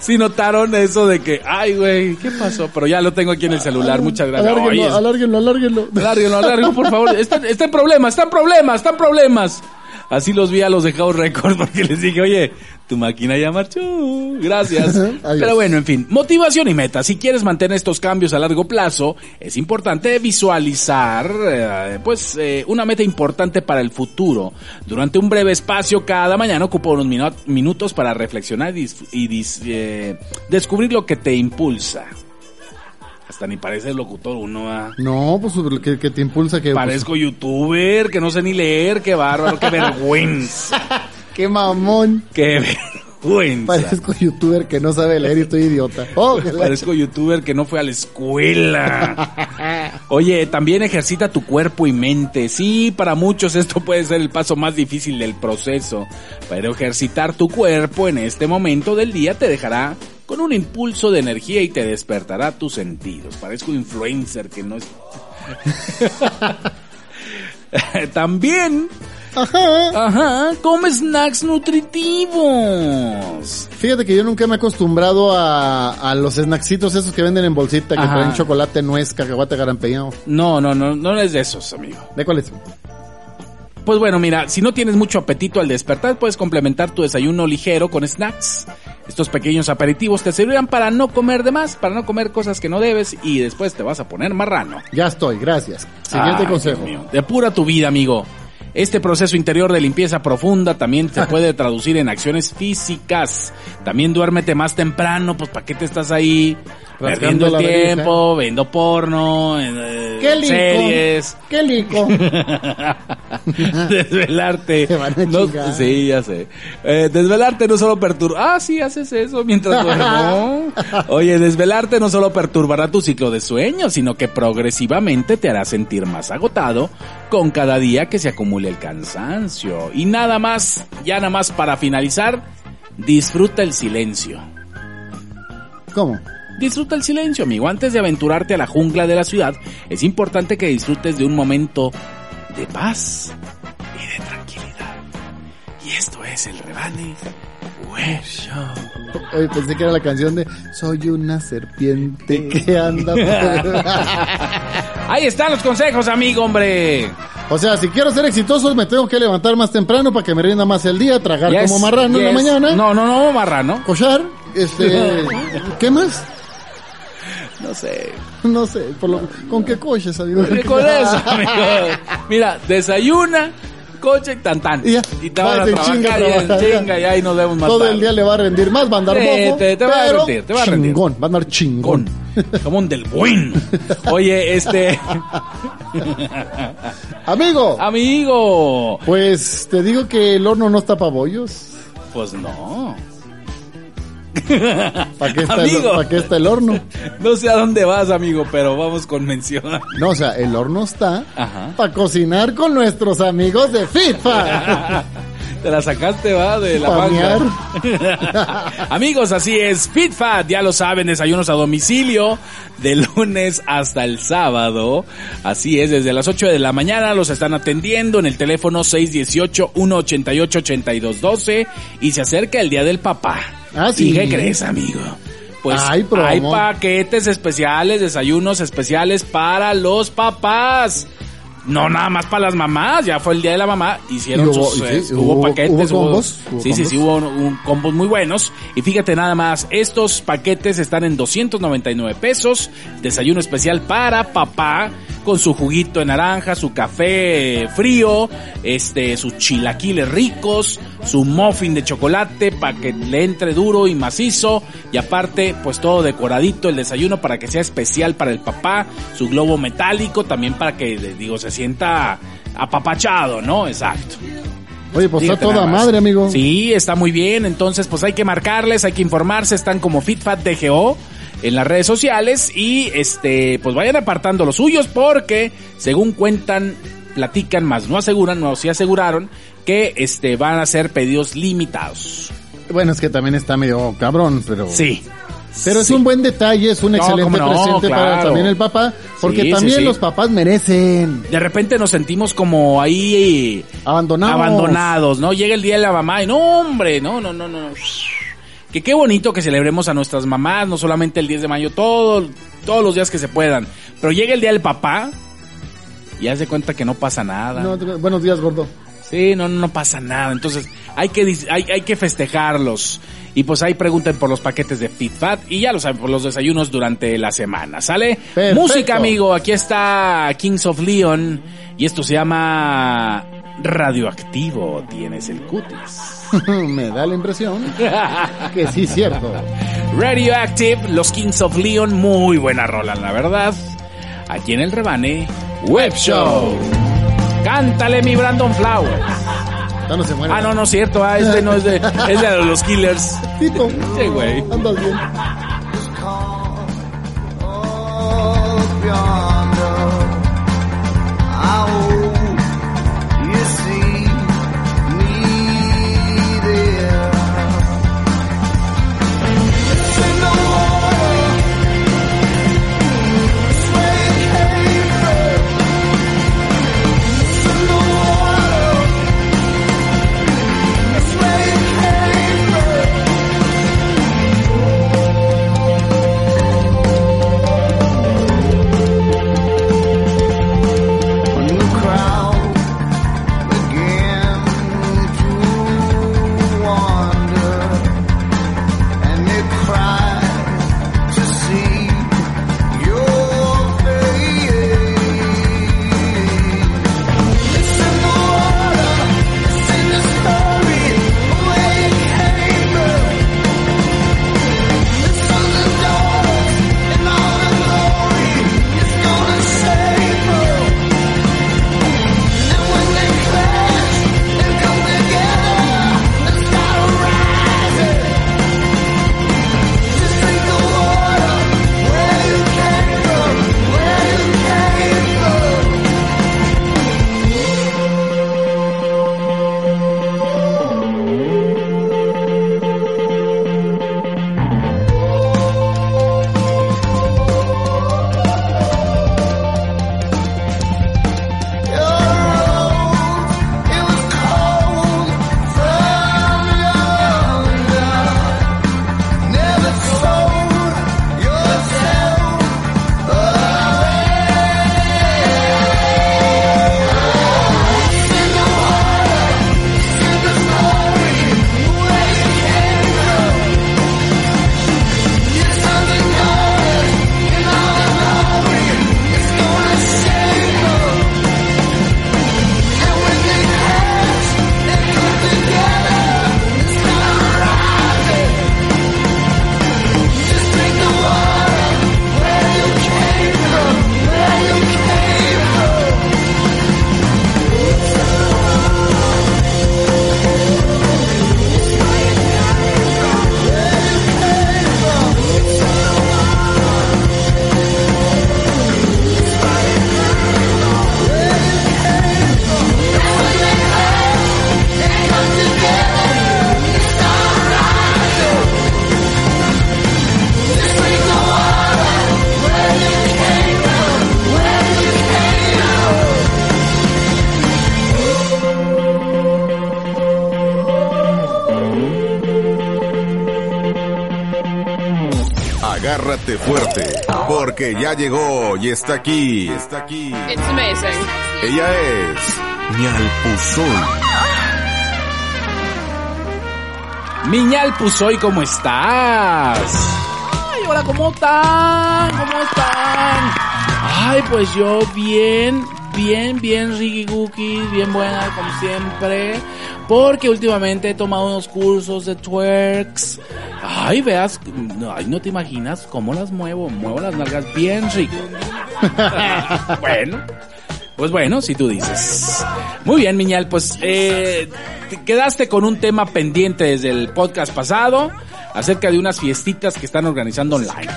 Sí notaron eso de que, ay, güey, ¿qué pasó? Pero ya lo tengo aquí en el celular. Muchas gracias. Alárguenlo, alárguenlo, alárguenlo. Alárguenlo, alárguenlo, por favor. Está, está en problemas, está en problemas, está en problemas. Así los vi a los de House porque les dije, oye, tu máquina ya marchó. Gracias. Pero bueno, en fin, motivación y meta. Si quieres mantener estos cambios a largo plazo, es importante visualizar, eh, pues, eh, una meta importante para el futuro. Durante un breve espacio cada mañana ocupa unos minu- minutos para reflexionar y, y eh, descubrir lo que te impulsa. Hasta ni parece locutor uno, ¿ah? No, pues que, que te impulsa que... Parezco youtuber, que no sé ni leer, qué bárbaro, qué vergüenza, pues, qué mamón. qué vergüenza. Parezco youtuber que no sabe leer y estoy idiota. Oh, Parezco youtuber que no fue a la escuela. Oye, también ejercita tu cuerpo y mente. Sí, para muchos esto puede ser el paso más difícil del proceso, pero ejercitar tu cuerpo en este momento del día te dejará con un impulso de energía y te despertará tus sentidos. Parezco influencer que no es... también Ajá. Ajá, come snacks nutritivos. Fíjate que yo nunca me he acostumbrado a, a los snacksitos esos que venden en bolsita que Ajá. traen chocolate, nuez, cacahuate garampeñado. No, no, no, no es de esos, amigo. ¿De cuáles? Pues bueno, mira, si no tienes mucho apetito al despertar, puedes complementar tu desayuno ligero con snacks. Estos pequeños aperitivos te servirán para no comer de más, para no comer cosas que no debes y después te vas a poner marrano. Ya estoy, gracias. Siguiente Ay, consejo. Dios mío. Depura tu vida, amigo. Este proceso interior de limpieza profunda también se puede traducir en acciones físicas. También duérmete más temprano, pues ¿para qué te estás ahí perdiendo el verija. tiempo, viendo porno, eh, ¡Qué lico! series? ¡Qué lico! desvelarte. Te van a No- chingar. sí, ya sé. Eh, desvelarte no solo perturba. Ah, sí, haces eso mientras duermo. Oye, desvelarte no solo perturbará tu ciclo de sueño, sino que progresivamente te hará sentir más agotado con cada día que se acumule el cansancio. Y nada más, ya nada más para finalizar, disfruta el silencio. ¿Cómo? Disfruta el silencio, amigo. Antes de aventurarte a la jungla de la ciudad, es importante que disfrutes de un momento de paz y de tranquilidad. Y esto es el Rebane. Oye, pensé que era la canción de Soy una serpiente que anda por... Ahí están los consejos, amigo, hombre. O sea, si quiero ser exitoso me tengo que levantar más temprano para que me rinda más el día, tragar Yes, como marrano en la mañana, No, no, no, marrano. cochar, este... ¿Qué más? No sé. No sé, por lo- ¿con qué coches, amigo? Con eso, amigo. Mira, desayuna, coche, tan tan. Y ya, te van a trabajar, chinga y trabajar, ya. chinga, y ahí nos vemos más Todo tarde. el día le va a rendir más, va a andar Sí, bojo, te- te va a rendir, te va a rendir. chingón, va a andar chingón. Como un del bueno. Oye, este... Amigo, Amigo. pues te digo que el horno no está para bollos. Pues no. ¿Para qué, está el. ¿Para qué está el horno? No sé a dónde vas, amigo, pero vamos con mención. No, o sea, el horno está Ajá. para cocinar con nuestros amigos de FIFA. Te la sacaste, va, de la manga. Amigos, así es. FitFat, ya lo saben, desayunos a domicilio de lunes hasta el sábado. Así es, desde las 8 de la mañana los están atendiendo en el teléfono 618-188-8212 y se acerca el Día del Papá. Ah, sí. ¿Y qué crees, amigo? Pues Ay, hay paquetes especiales, desayunos especiales para los papás. No nada más para las mamás, ya fue el día de la mamá, hicieron hubo- sus, eh, hubo, hubo- paquetes, hubo combos, hubo sí, sí, sí, hubo un- combos muy buenos. Y fíjate nada más, estos paquetes están en 299 pesos, desayuno especial para papá, con su juguito de naranja, su café frío, este, sus chilaquiles ricos, su muffin de chocolate para que le entre duro y macizo, y aparte, pues todo decoradito el desayuno para que sea especial para el papá, su globo metálico también para que, digo, se sienta apapachado, ¿no? Exacto. Oye, pues está toda madre, amigo. Sí, está muy bien. Entonces, pues hay que marcarles, hay que informarse. Están como FitFat DGO en las redes sociales y este, pues vayan apartando los suyos porque, según cuentan, platican, más no aseguran, no sí aseguraron que este van a ser pedidos limitados. Bueno, es que también está medio cabrón, pero... Sí. Pero es un buen detalle, es un No, excelente no, presente para también el papá, porque Sí, también sí. los papás merecen. De repente nos sentimos como ahí Abandonados. abandonados, ¿no? Llega el día de la mamá y no, hombre, no, no, no, no. Que qué bonito que celebremos a nuestras mamás, no solamente el 10 de mayo, todo, todos los días que se puedan. Pero llega el día del papá y haz de cuenta que no pasa nada. No, buenos días, gordo. Sí, no, no pasa nada. Entonces, hay que, hay, hay que festejarlos. Y pues ahí pregunten por los paquetes de FitFat y ya lo saben, por los desayunos durante la semana, ¿sale? Perfecto. Música, amigo. Aquí está Kings of Leon y esto se llama Radioactivo. Tienes el cutis. Me da la impresión que sí, cierto. Radioactive, los Kings of Leon, muy buena rola, la verdad. Aquí en el rebane, Web Show. Cántale mi Brandon Flowers. Ya no se muere. Ah, no, no es cierto. Ah, este no es de, es de los Killers. Tito. Sí, güey. Andas bien. Llegó y está aquí, está aquí. It's amazing. Ella es Ñalpuzón. Miñal Puzoy, ¿cómo estás? Ay, hola, ¿cómo están? ¿Cómo están? Ay, pues yo bien, bien, bien Ricky Cookies, bien buena como siempre. Porque últimamente he tomado unos cursos de twerks. Ay, veas, ay, no te imaginas cómo las muevo. Muevo las nalgas bien rico. bueno. Pues bueno, si tú dices. Muy bien, Miñal, pues eh, te quedaste con un tema pendiente desde el podcast pasado acerca de unas fiestitas que están organizando online.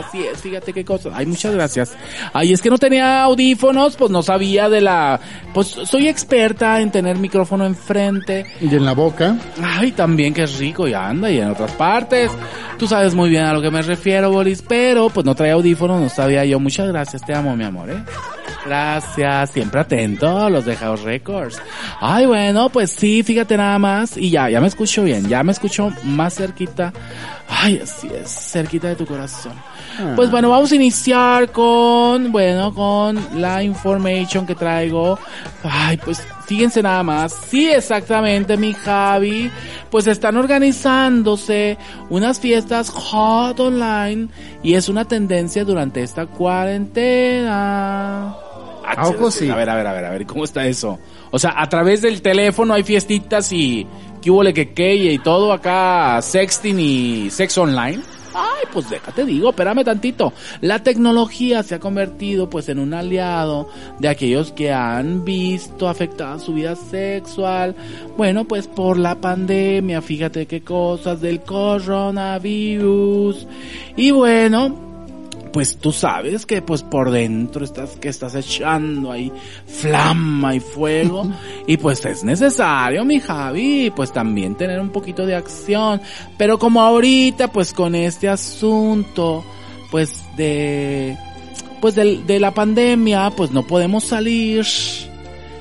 Así es, fíjate qué cosa. Ay, muchas gracias. Ay, es que no tenía audífonos, pues no sabía de la... Pues soy experta en tener micrófono enfrente. Y en la boca. Ay, también que es rico y anda y en otras partes. Tú sabes muy bien a lo que me refiero, Boris, pero pues no traía audífonos, no sabía yo. Muchas gracias, te amo, mi amor, ¿eh? Gracias, siempre atento los de House Records. Ay, bueno, pues sí, fíjate nada más. Y ya, ya me escucho bien, ya me escucho más cerquita. Ay, así es, cerquita de tu corazón. Pues bueno, vamos a iniciar con, bueno, con la information que traigo. Ay, pues fíjense nada más. Sí, exactamente, mi Javi. Pues están organizándose unas fiestas hot online y es una tendencia durante esta cuarentena. ¿A poco sí? A ver, a ver, a ver, a ver, ¿cómo está eso? O sea, a través del teléfono hay fiestitas y que hubo que que y todo acá, sexting y sexo online. Ay, pues déjate digo, espérame tantito. La tecnología se ha convertido pues en un aliado de aquellos que han visto afectada su vida sexual. Bueno, pues por la pandemia, fíjate qué cosas del coronavirus. Y bueno, pues tú sabes que pues por dentro estás que estás echando ahí flama y fuego. Y pues es necesario mi Javi pues también tener un poquito de acción. Pero como ahorita pues con este asunto pues de pues de, la pandemia pues no podemos salir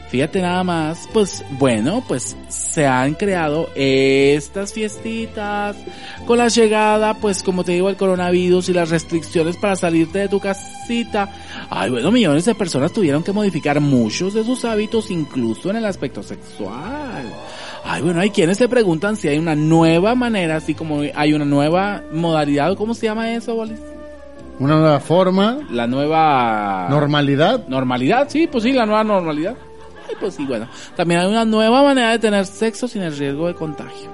Fíjate nada más, pues bueno, pues se han creado estas fiestitas con la llegada, pues como te digo, el coronavirus y las restricciones para salirte de tu casita. Ay, bueno, millones de personas tuvieron que modificar muchos de sus hábitos, incluso en el aspecto sexual. Ay, bueno, hay quienes se preguntan si hay una nueva manera, así como hay una nueva modalidad, ¿cómo se llama eso, Bolis? Una nueva forma. La nueva... Normalidad. Normalidad, sí, pues sí, la nueva normalidad. Ay, pues sí, bueno. También hay una nueva manera de tener sexo sin el riesgo de contagio.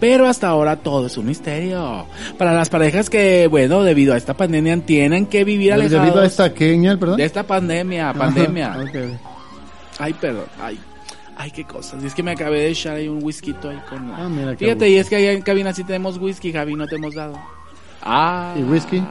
Pero hasta ahora todo es un misterio. Para las parejas que, bueno, debido a esta pandemia tienen que vivir alejados. Debido a esta queña, perdón. De esta pandemia, pandemia. Ajá, ok. Ay, perdón, ay. Ay, qué cosas. Y es que me acabé de echar ahí un whisky ahí con... Ah, mira Fíjate, y es que ahí en cabina sí tenemos whisky, Javi, no te hemos dado. Ah. ¿Y whisky?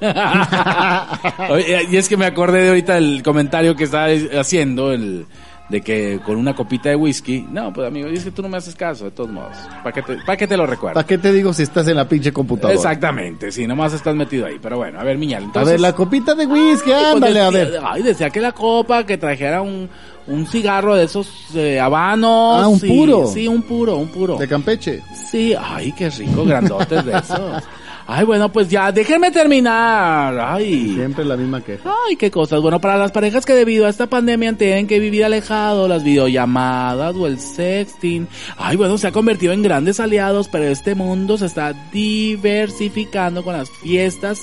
Oye, y es que me acordé de ahorita el comentario que estaba haciendo, el de que con una copita de whisky. No, pues amigo, es que tú no me haces caso, de todos modos. ¿Para qué te, para qué te lo recuerdo? ¿Para qué te digo si estás en la pinche computadora? Exactamente, sí, nomás estás metido ahí. Pero bueno, a ver, Miñal, A entonces... ver, la copita de whisky, Ay, pues ándale, a ver. Ay, decía que la copa, que trajera un, un cigarro de esos eh, habanos. Ah, un puro. Sí, un puro, un puro. De Campeche. Sí, ay, qué rico, grandotes de esos. Ay, bueno, pues ya, déjenme terminar. Ay. Siempre la misma queja. Ay, qué cosas. Bueno, para las parejas que debido a esta pandemia tienen que vivir alejados, las videollamadas o el sexting. Ay, bueno, se ha convertido en grandes aliados, pero este mundo se está diversificando con las fiestas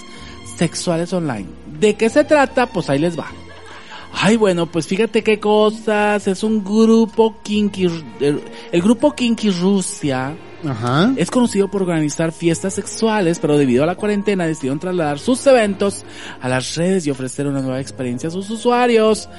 sexuales online. ¿De qué se trata? Pues ahí les va. Ay, bueno, pues fíjate qué cosas. Es un grupo Kinky, el, el grupo Kinky Rusia. Ajá. Es conocido por organizar fiestas sexuales, pero debido a la cuarentena decidieron trasladar sus eventos a las redes y ofrecer una nueva experiencia a sus usuarios.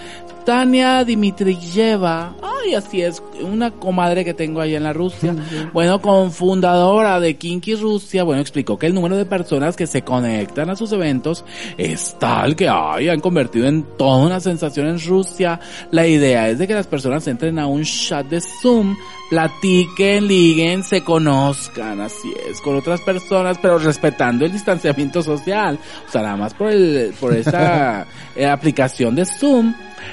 Tania Dimitrieva, ay, así es, una comadre que tengo ahí en la Rusia, bueno, confundadora de Kinky Rusia, bueno, explicó que el número de personas que se conectan a sus eventos es tal que, ay, han convertido en toda una sensación en Rusia. La idea es de que las personas entren a un chat de Zoom, platiquen, liguen, se conozcan, así es, con otras personas, pero respetando el distanciamiento social. O sea, nada más por el, por esta eh, aplicación de Zoom.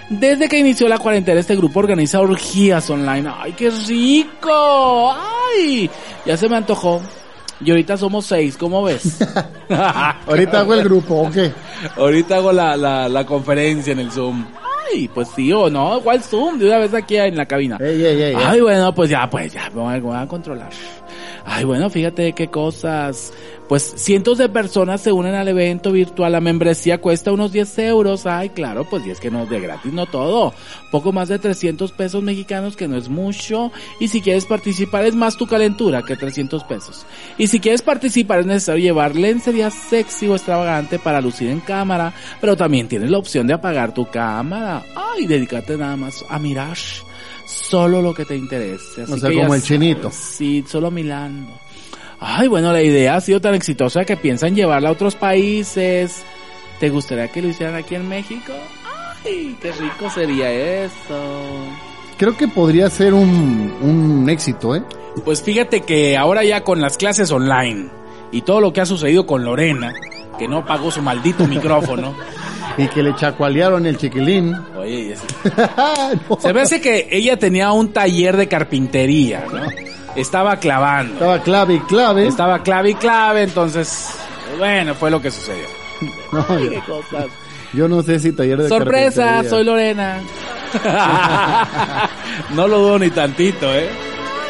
Desde que inició la cuarentena, este grupo organiza orgías online. ¡Ay, qué rico! ¡Ay! Ya se me antojó. Y ahorita somos seis, ¿cómo ves? Ahorita hago el grupo, ¿o qué? Ahorita hago la, la, la conferencia en el Zoom. Ay, pues sí o no, ¿cuál Zoom? De una vez aquí en la cabina. Ey, ey, ey, Ay, bueno, pues ya, pues ya, me voy a, me voy a controlar. Ay, bueno, fíjate qué cosas. Pues cientos de personas se unen al evento virtual. La membresía cuesta unos 10 euros. Ay, claro, pues y es que no es de gratis, no todo. Poco más de 300 pesos mexicanos, que no es mucho. Y si quieres participar, es más tu calentura que 300 pesos. Y si quieres participar, es necesario llevar lencería sexy o extravagante para lucir en cámara. Pero también tienes la opción de apagar tu cámara. Ay, dedícate nada más a mirar solo lo que te interese. Así O sea, que como el chinito. Sí, solo mirando. Ay, bueno, la idea ha sido tan exitosa que piensan llevarla a otros países. ¿Te gustaría que lo hicieran aquí en México? Ay, qué rico sería eso. Creo que podría ser un, un éxito, ¿eh? Pues fíjate que ahora ya con las clases online y todo lo que ha sucedido con Lorena, que no pagó su maldito micrófono. Y que le chacualearon el chiquilín. Oye, No. se me hace que ella tenía un taller de carpintería, ¿no? Estaba clavando. Estaba clave y clave. Estaba clave y clave, entonces, bueno, fue lo que sucedió. No, Ay, yo, qué cosas. yo no sé si taller de Sorpresa, carpintería. soy Lorena. no lo dudo ni tantito, ¿eh?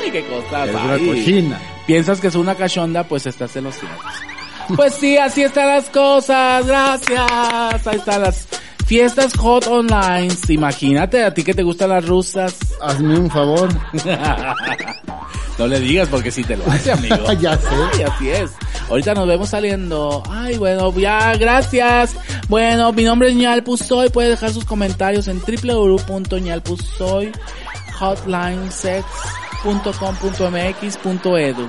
Ay, qué cosas. Es una cochina. Piensas que es una cachonda, pues estás en los cielos. Pues sí, así están las cosas, gracias. Ahí están las fiestas hot online. Imagínate, a ti que te gustan las rusas. Hazme un favor. no le digas porque si te lo hace, amigo. Ya sé. Ay, así es. Ahorita nos vemos saliendo. Ay, bueno, ya, gracias. Bueno, mi nombre es Ñal Pusoy. Puede dejar sus comentarios en www.ñalpusoy hotlinesex.com.mx.edu.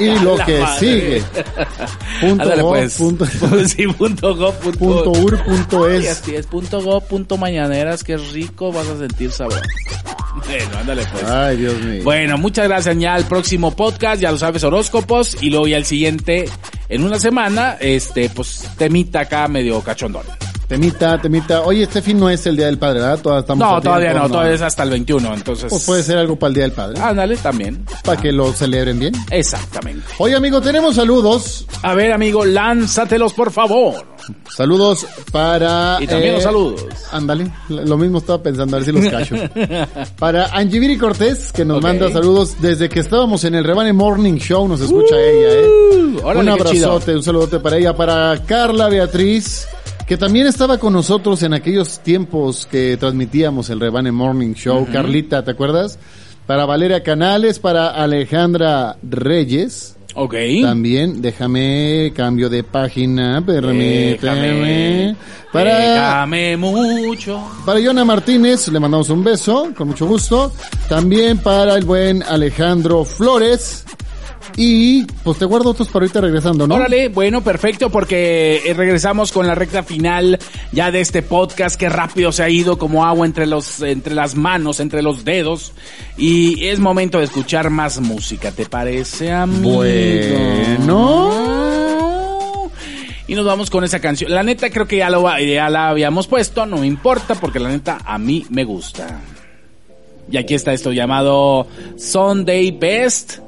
Y lo La que madre. sigue. Punto Ándale, pues. punto, sí, punto gov, punto, punto ur, punto es. así es, punto gov, punto mañaneras, que rico vas a sentir sabor. Bueno, ándale pues. Ay, Dios mío. Bueno, muchas gracias ya al próximo podcast, ya lo sabes, horóscopos, y luego ya el siguiente, en una semana, este, pues, temita acá medio cachondón. Temita, temita. Oye, este fin no es el Día del Padre, ¿verdad? Todavía estamos No, todavía tiempo, no, todavía es hasta el 21, entonces. Pues puede ser algo para el Día del Padre. Ándale, también. Para que lo celebren bien. Exactamente. Oye, amigo, tenemos saludos. A ver, amigo, lánzatelos, por favor. Saludos para... Y también eh, los saludos. Ándale, lo mismo estaba pensando, a ver si los cacho. Para Angiviri Cortés, que nos manda saludos desde que estábamos en el Rebane Morning Show, nos escucha ella, ¿eh? Uh, órale, un abrazote, un saludote para ella. Para Carla Beatriz, que también estaba con nosotros en aquellos tiempos que transmitíamos el Rebane Morning Show. Carlita, ¿te acuerdas? Para Valeria Canales, para Alejandra Reyes. Ok. También, déjame cambio de página, permíteme. Déjame, Para, déjame mucho. para Yona Martínez, le mandamos un beso, con mucho gusto. También para el buen Alejandro Flores. Y pues te guardo otros para ahorita regresando, ¿no? Órale, bueno, perfecto, porque eh, regresamos con la recta final ya de este podcast que rápido se ha ido como agua entre los, entre las manos, entre los dedos. Y es momento de escuchar más música, ¿te parece, amigo? Bueno. Y nos vamos con esa canción. La neta creo que ya, lo, ya la habíamos puesto, no me importa, porque la neta a mí me gusta. Y aquí está esto llamado Sunday Best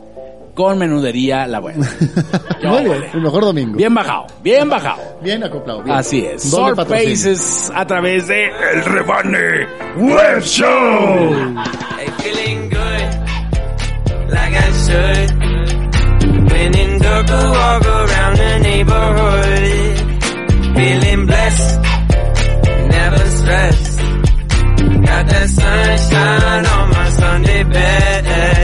con menudería la buena. Yo, Muy bien, el mejor domingo. Bien bajado, bien bajado. Bien acoplado. bien. Así es. Patrocinio. Faces a través de El Rebane Web Show. Feeling good, like I should. When in dark, I walk around the neighborhood. Feeling blessed, never stressed. Got that sunshine on my Sunday best.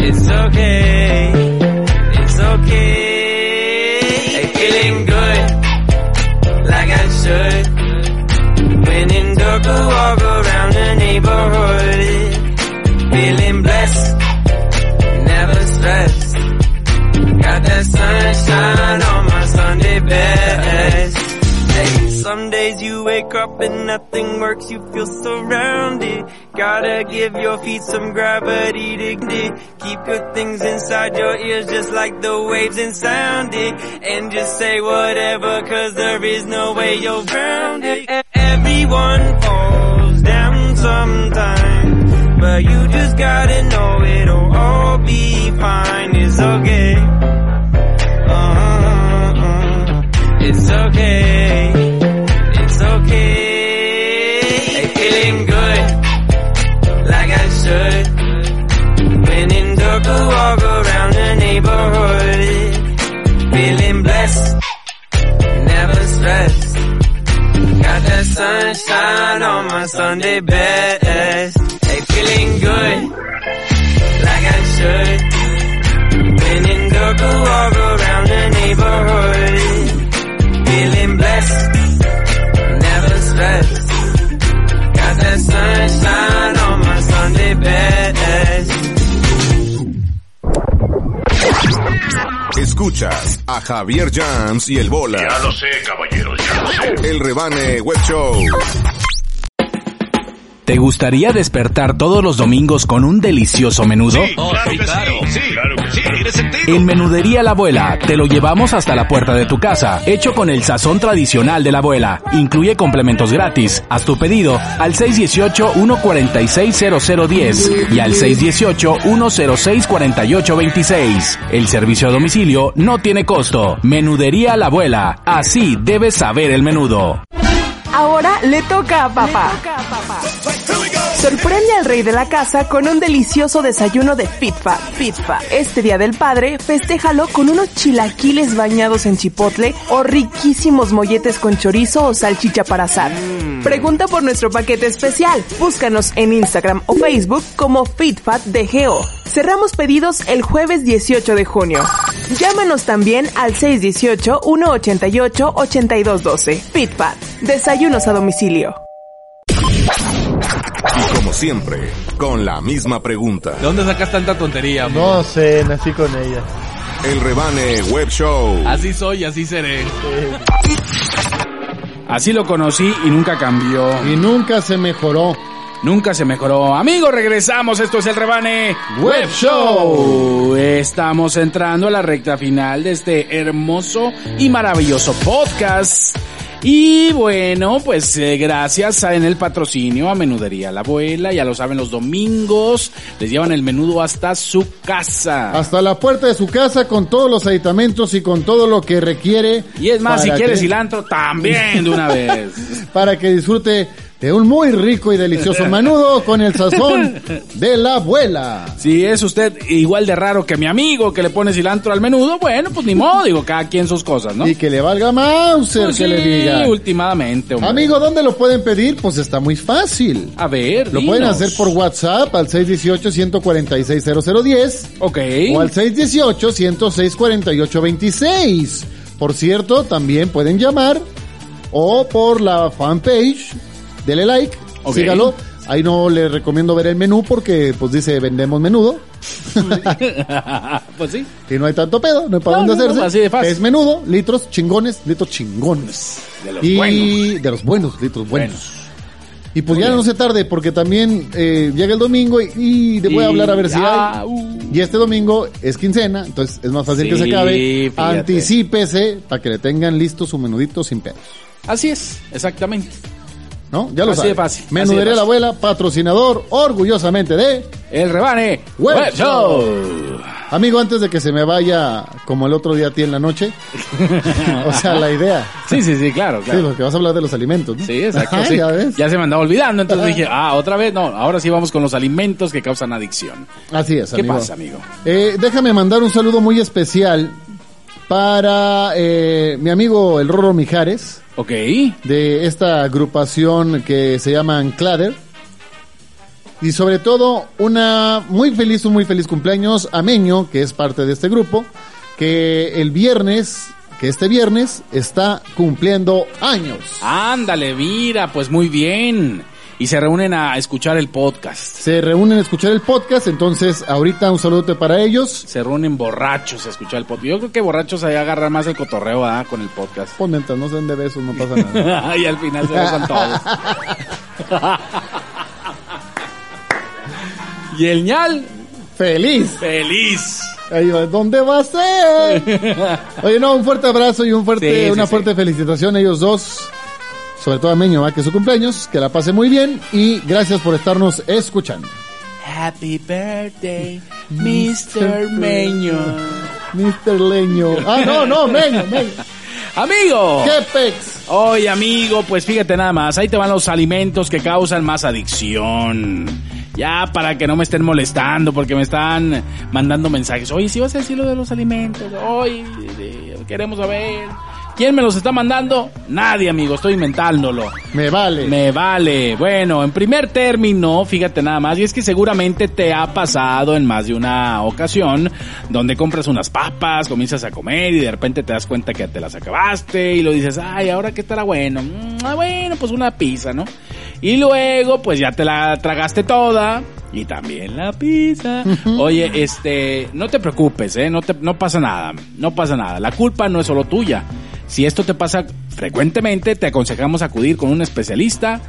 It's okay. It's okay. And feeling good, like I should. When in dark, walk around the neighborhood. Feeling blessed, never stressed. Got that sunshine on my Sunday bed sun days you wake up and nothing works, you feel surrounded. Gotta give your feet some gravity to dig. Keep your things inside your ears just like the waves and sound it. And just say whatever cause there is no way you're grounded. Everyone falls down sometime. But you just gotta know it'll all be fine. It's okay. Uh-uh. It's okay. It's okay. Feeling good, like I should. When in dark, walk around the neighborhood. Feeling blessed, never stressed. Got that sunshine on my Sunday best. Hey, feeling good, like I should. When in dark, walk around the neighborhood. Escuchas a Javier Jams y el Bola. Ya lo sé, caballeros, ya lo sé. El Rebane Web Show. ¿Te gustaría despertar todos los domingos con un delicioso menudo? claro que sí. Sí, claro que sí. En Menudería La Abuela te lo llevamos hasta la puerta de tu casa, hecho con el sazón tradicional de la abuela. Incluye complementos gratis. Haz tu pedido al 618-146-0010 y al 618-106-4826. El servicio a domicilio no tiene costo. Menudería La Abuela. Así debes saber el menudo. Ahora le toca a papá. Sorprende al rey de la casa con un delicioso desayuno de FitFa. FitFa. Este día del padre, festéjalo con unos chilaquiles bañados en chipotle o riquísimos molletes con chorizo o salchicha para asar. Pregunta por nuestro paquete especial. Búscanos en Instagram o Facebook como FitFatDGO. Cerramos pedidos el jueves 18 de junio. Llámanos también al 618-188-8212. FitFat. Desayunos a domicilio. Siempre, con la misma pregunta. ¿De dónde sacas tanta tontería? amigo? No sé, nací con ella. El Rebane Web Show. Así soy, así seré. Así lo conocí y nunca cambió. Y nunca se mejoró. Nunca se mejoró. Amigos, regresamos. Esto es el Rebane Web Show. Estamos entrando a la recta final de este hermoso y maravilloso podcast. Y bueno, pues eh, gracias a, en el patrocinio a Menudería La Abuela, ya lo saben, los domingos les llevan el menudo hasta su casa. Hasta la puerta de su casa con todos los aditamentos y con todo lo que requiere. Y es más, si quiere que- cilantro, también de una vez. Para que disfrute de un muy rico y delicioso menudo con el sazón de la abuela. Si es usted igual de raro que mi amigo que le pone cilantro al menudo, bueno, pues ni modo, digo, cada quien sus cosas, ¿no? Y que le valga Mauser Pues que sí, le diga. últimamente, hombre. Amigo, ¿dónde lo pueden pedir? Pues está muy fácil. A ver, Lo dinos. pueden hacer por WhatsApp al 618-146-0010 Ok. o al 618-106-4826. Por cierto, también pueden llamar o por la fanpage, dele like, Ok. sígalo. Ahí no le recomiendo ver el menú porque pues dice vendemos menudo pues sí. y no hay tanto pedo, no hay para No, dónde no, hacerse. así de fácil. Es menudo, litros chingones, litros chingones. De los y buenos. de los buenos, litros buenos. Y pues Muy ya bien. no se tarde porque también eh, llega el domingo y, y le voy a Y- hablar a ver si ah, hay. uh. Y este domingo es quincena, entonces es más fácil que Sí, se acabe. fíjate. Anticípese para que le tengan listo su menudito sin pedos. Así es, exactamente. ¿No? Ya lo Así sabe. de fácil, así de Menudería fácil. la abuela, patrociador orgullosamente de... El rebane Web Web, Show. Show. Amigo, antes de que se me vaya como el otro día a ti en la noche. o sea, la idea. Sí, sí, sí, claro, Sí, claro. porque vas a hablar de los alimentos, ¿no? Sí, exacto. Ajá, sí. ya ves. Ya se me andaba olvidando, entonces dije, ah, otra vez, no, ahora sí vamos con los alimentos que causan adicción. Así es, ¿Qué amigo. pasa, amigo? Eh, déjame mandar un saludo muy especial para eh, mi amigo el Roro Mijares, Ok. de esta agrupación que se llama Anclader. Y sobre todo, una muy feliz, un muy feliz cumpleaños a Meño, que es parte de este grupo, que el viernes, que este viernes, está cumpliendo años. Ándale, mira, pues muy bien. Y se reúnen a escuchar el podcast. Se reúnen a escuchar el podcast, entonces ahorita un saludo para ellos. Se reúnen borrachos a escuchar el podcast. Yo creo que borrachos ahí agarran más el cotorreo con el podcast. Pues mientras no se den de besos, no pasa nada. y al final se besan todos. y el ñal, ¡Feliz! feliz. Ahí va, ¿dónde va a ser? Oye, no, un fuerte abrazo y un fuerte, Sí, sí, una sí. fuerte felicitación a ellos dos. Sobre todo a Meño, ¿va? que es su cumpleaños, que la pase muy bien y gracias por estarnos escuchando. Happy birthday, Mr. Meño. Mr. Leño. Ah, no, no, Meño, Meño. Amigo. ¡Qué pex! Oye, amigo, pues fíjate nada más, ahí te van los alimentos que causan más adicción. Ya para que no me estén molestando, porque me están mandando mensajes. Oye, si vas a decir lo de los alimentos, hoy queremos saber. ¿Quién me los está mandando? Nadie, amigo, estoy inventándolo. Me vale. Me vale. Bueno, en primer término, fíjate nada más, y es que seguramente te ha pasado en más de una ocasión donde compras unas papas, comienzas a comer y de repente te das cuenta que te las acabaste y lo dices, ay, ahora que estará bueno. Mm, ah, bueno, pues una pizza, ¿no? Y luego, pues ya te la tragaste toda y también la pizza. Oye, este, no te preocupes, ¿eh? No, te, no pasa nada, no pasa nada. La culpa no es solo tuya. Si esto te pasa frecuentemente, te aconsejamos acudir con un especialista,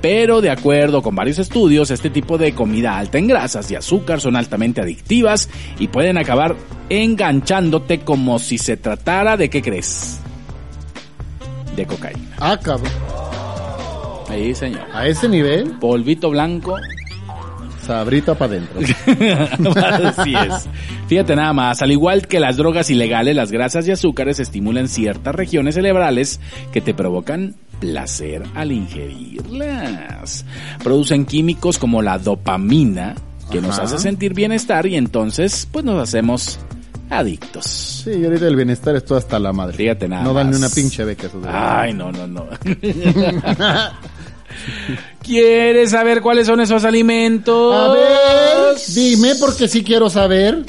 pero de acuerdo con varios estudios, este tipo de comida alta en grasas y azúcar son altamente adictivas y pueden acabar enganchándote como si se tratara de, ¿qué crees? De cocaína. Ah, cabrón. Ahí, señor. A ese nivel, Polvito blanco sabrita para adentro. Así es. Fíjate nada más, al igual que las drogas ilegales, las grasas y azúcares estimulan ciertas regiones cerebrales que te provocan placer al ingerirlas. Producen químicos como la dopamina, que nos hace sentir bienestar y entonces pues nos hacemos adictos. Sí, y ahorita el bienestar es todo hasta la madre. Fíjate nada No dan ni una pinche beca. esos Ay, no, no, no. ¿Quieres saber cuáles son esos alimentos? A ver, dime porque sí quiero saber.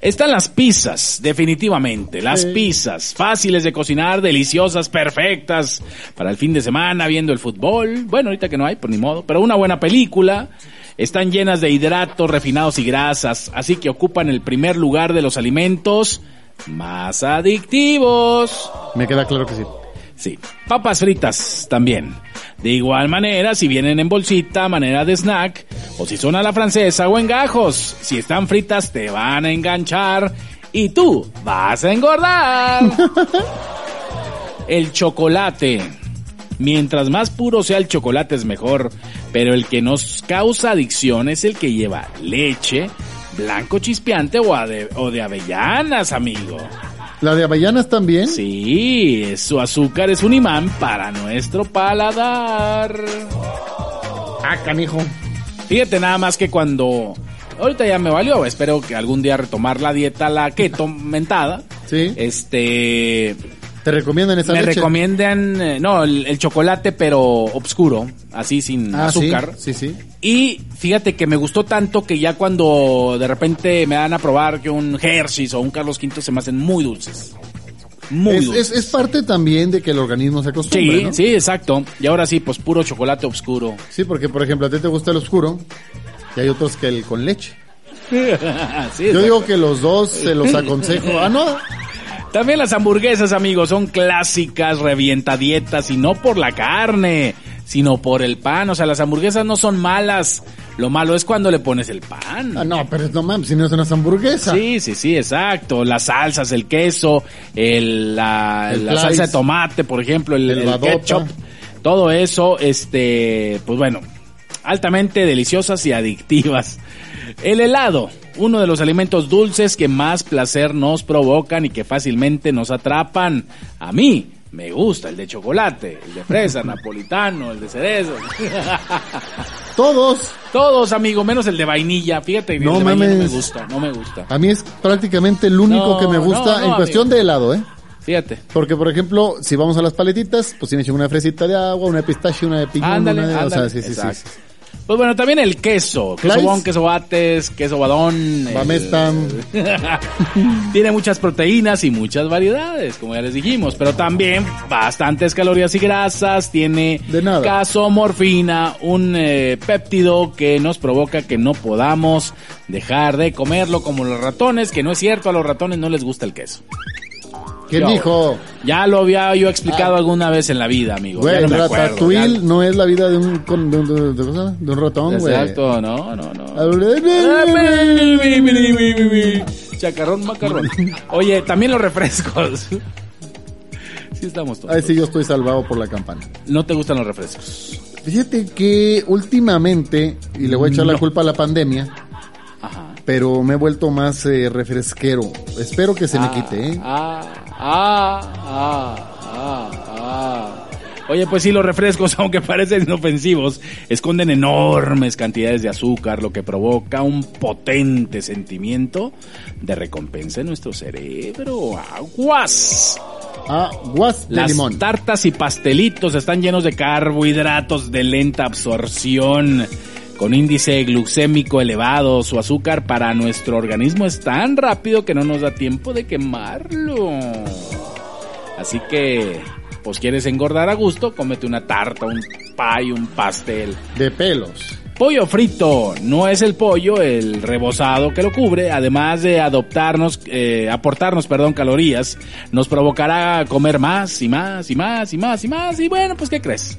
Están las pizzas, definitivamente. Las Sí. pizzas, fáciles de cocinar, deliciosas, perfectas para el fin de semana viendo el fútbol. Bueno, ahorita que no hay, por ni modo, pero una buena película. Están llenas de hidratos refinados y grasas, así que ocupan el primer lugar de los alimentos más adictivos. Me queda claro que sí. Sí, papas fritas también. De igual manera, si vienen en bolsita, a manera de snack, o si son a la francesa o en gajos, si están fritas te van a enganchar y tú vas a engordar. El chocolate. Mientras más puro sea el chocolate es mejor, pero el que nos causa adicción es el que lleva leche, blanco chispeante o, ade- o de avellanas, amigo. ¿La de avellanas también? Sí, su azúcar es un imán para nuestro paladar. Ah, canijo. Fíjate nada más que cuando... Ahorita ya me valió, espero que algún día retomar la dieta, la keto mentada. Sí. Este... ¿Te recomiendan esa Me leche? recomiendan, eh, no, el, el chocolate pero oscuro, así sin Ah, azúcar. Sí, sí. Y fíjate que me gustó tanto que ya cuando de repente me dan a probar que un Hershey's o un Carlos V se me hacen muy dulces. Muy Es, dulces. es, es parte también de que el organismo se acostumbre, Sí, ¿no? sí, exacto. Y ahora sí, pues puro chocolate oscuro. Sí, porque por ejemplo a ti te gusta el oscuro y hay otros que el con leche. sí, Yo digo que los dos se los aconsejo. Ah, no. También las hamburguesas, amigos, son clásicas, revientadietas, y no por la carne, sino por el pan. O sea, las hamburguesas no son malas. Lo malo es cuando le pones el pan. Ah, no, pero no mames, si no es una hamburguesa. Sí, sí, sí, exacto. Las salsas, el queso, el, la, El la slice. salsa de tomate, por ejemplo, el, El el ketchup. Todo eso, este, pues bueno, altamente deliciosas y adictivas. El helado, uno de los alimentos dulces que más placer nos provocan y que fácilmente nos atrapan. A mí me gusta el de chocolate, el de fresa, napolitano, el de cerezo. Todos. Todos, amigo, menos el de vainilla. Fíjate, No el de vainilla no me gusta, no me gusta. A mí es prácticamente el único No, que me gusta no, en cuestión de helado, ¿eh? Fíjate. Porque, por ejemplo, si vamos a las paletitas, pues tiene una fresita de agua, una de pistache, una de piñón, Ándale, una de... O sea, ándale. sí, sí, sí. Pues bueno, también el queso. Queso bon, queso bates, queso badón. Bamestam. el- Tiene muchas proteínas y muchas variedades, como ya les dijimos, pero también bastantes calorías y grasas. Tiene De nada. casomorfina, un eh, péptido que nos provoca que no podamos dejar de comerlo como los ratones, que no es cierto, a los ratones no les gusta el queso. ¿Quién Yo. dijo? Ya lo había yo explicado alguna vez en la vida, amigo. Güey, no ratatouille no es la vida de un, con- de, un- de- de- ¿cómo se llama? de un ratón, güey. Exacto, no, no, no. Ay, Chacarrón, macarrón. Oye, también los refrescos. Sí estamos todos. sí, yo estoy salvado por la campana. No te gustan los refrescos. Fíjate que últimamente, y le voy a echar la culpa a la pandemia, Ajá. pero me he vuelto más eh, refresquero. Espero que se me quite, ¿eh? Ah, ah, ah, ah, ah. Oye, pues sí, los refrescos, aunque parecen inofensivos, esconden enormes cantidades de azúcar, lo que provoca un potente sentimiento de recompensa en nuestro cerebro. ¡Aguas! Aguas de Las limón. tartas y pastelitos están llenos de carbohidratos de lenta absorción, con índice glucémico elevado. Su azúcar para nuestro organismo es tan rápido que no nos da tiempo de quemarlo. Así que, pues quieres engordar a gusto, cómete una tarta, un pie, un pastel. De pelos. Pollo frito no es el pollo, el rebozado que lo cubre, además de adoptarnos, eh, aportarnos, perdón, calorías, nos provocará comer más y más y más y más y más y bueno, pues ¿qué crees?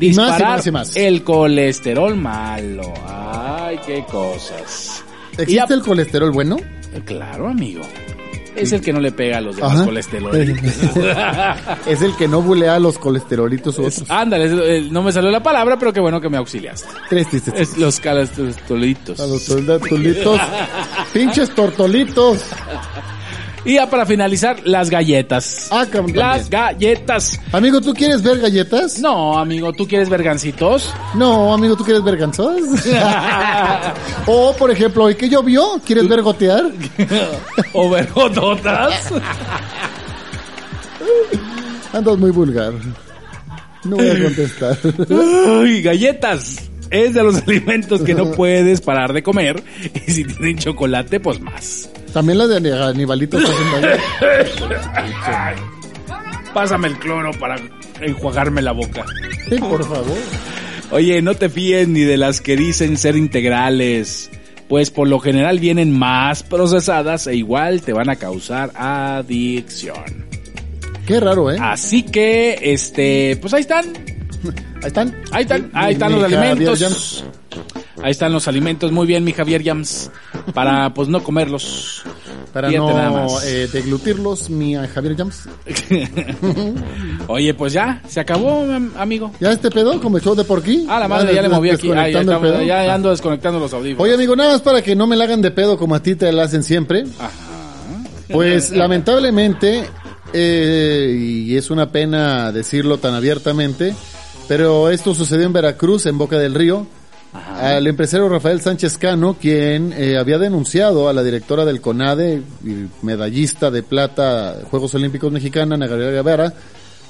Y Disparar más y más. el colesterol malo. Ay, qué cosas. ¿Existe el colesterol bueno? Claro, amigo. Es el que no le pega a los demás Ajá. colesterol. es el que no bulea a los colesterolitos otros. Ándale, es- eh, no me salió la palabra, pero qué bueno que me auxiliaste. Tres tristes. Es los colesterolitos. A los tortolitos. Pinches tortolitos. Y ya para finalizar, las galletas. Ah, cabrón, Las galletas. Amigo, ¿tú quieres ver galletas? No, amigo, ¿tú quieres vergancitos? No, amigo, ¿tú quieres ver gansos? o, por ejemplo, hoy que llovió, ¿quieres ver gotear? ¿O vergototas? Andas muy vulgar. No voy a contestar. Uy, galletas. Es de los alimentos que no puedes parar de comer. Y si tienen chocolate, pues más. También las de hacen daño. Pásame el cloro para enjuagarme la boca. Sí, por favor. Oye, no te fíes ni de las que dicen ser integrales, pues por lo general vienen más procesadas e igual te van a causar adicción. Qué raro, ¿eh? Así que, este, pues ahí están, Ahí están. ahí están, ahí están Mi los Javier alimentos. Jams. Ahí están los alimentos, muy bien mi Javier Jams, para pues no comerlos. Para Fíjate no eh, deglutirlos, mi eh, Javier Jams. Oye, pues ya, se acabó, am- amigo. ¿Ya este pedo como el show de por aquí? Ah, la madre, ya le moví aquí. Ah, ya, estamos- Ajá. ando desconectando los audífonos. Oye, amigo, nada más para que no me la hagan de pedo como a ti te la hacen siempre. Pues lamentablemente, eh, y es una pena decirlo tan abiertamente, pero esto sucedió en Veracruz, en Boca del Río. Al empresario Rafael Sánchez Cano, quien eh, había denunciado a la directora del CONADE, y medallista de plata Juegos Olímpicos Mexicana, Ana Gabriela Guevara,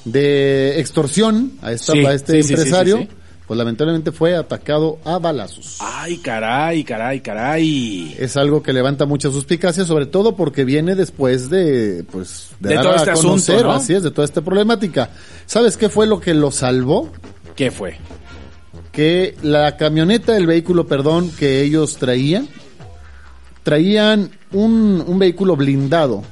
de extorsión a, esta, Sí, a este sí, empresario, sí. Pues lamentablemente fue atacado a balazos. Ay, caray, caray, caray. Es algo que levanta mucha suspicacia, sobre todo porque viene después de, pues, De dar todo a este conocer, asunto, ¿no? así es, de toda esta problemática. ¿Sabes qué fue lo que lo salvó? ¿Qué fue? Que la camioneta, el vehículo, perdón, que ellos traían, traían un, un vehículo blindado.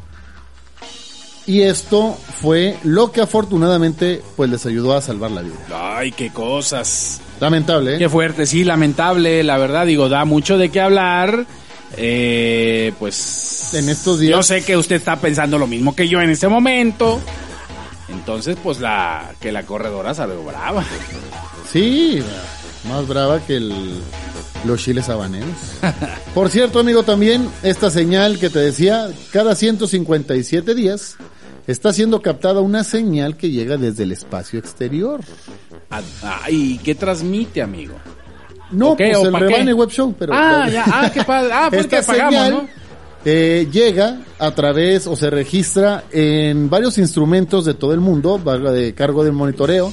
Y esto fue lo que afortunadamente, pues, les ayudó a salvar la vida. Ay, qué cosas. Lamentable, ¿eh? Qué fuerte, sí, lamentable, la verdad, digo, da mucho de qué hablar. Eh, pues. En estos días- Yo sé que usted está pensando lo mismo que yo en este momento. Entonces, pues la. Que la corredora salió brava. Sí, más brava que el, los chiles habaneros. Por cierto, amigo, también esta señal que te decía, cada 157 días está siendo captada una señal que llega desde el espacio exterior. Ay, ¿qué transmite, amigo? No, ¿O qué? pues ¿O el? Rebane Web Show, pero... Ah, ya, ah, qué padre. Ah, pues Esta que pagamos, señal ¿no? eh, llega a través o se registra en varios instrumentos de todo el mundo, va de cargo de monitoreo,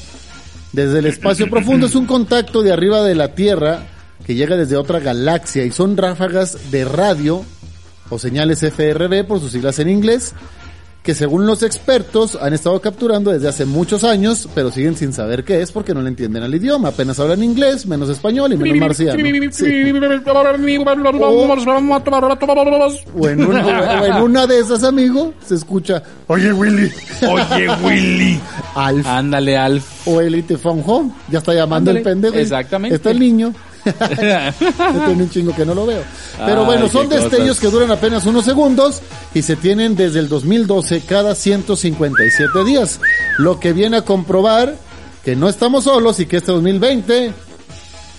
desde el espacio profundo. Es un contacto de arriba de la Tierra que llega desde otra galaxia y son ráfagas de radio o señales FRB por sus siglas en inglés que según los expertos han estado capturando desde hace muchos años, pero siguen sin saber qué es porque no le entienden al idioma. Apenas hablan inglés, menos español y menos marciano. Sí. O en, una, o en una de esas, amigo, se escucha, oye Willy, Oye, Willy. Alf, Ándale, Alf. o Elite Phone Home, ya está llamando Ándale, el pendejo. exactamente. Está el niño. Yo tengo un chingo que no lo veo. Pero Ay, bueno, son destellos cosas. que duran apenas unos segundos y se tienen desde el 2012 cada 157 días. Lo que viene a comprobar que no estamos solos y que este 2020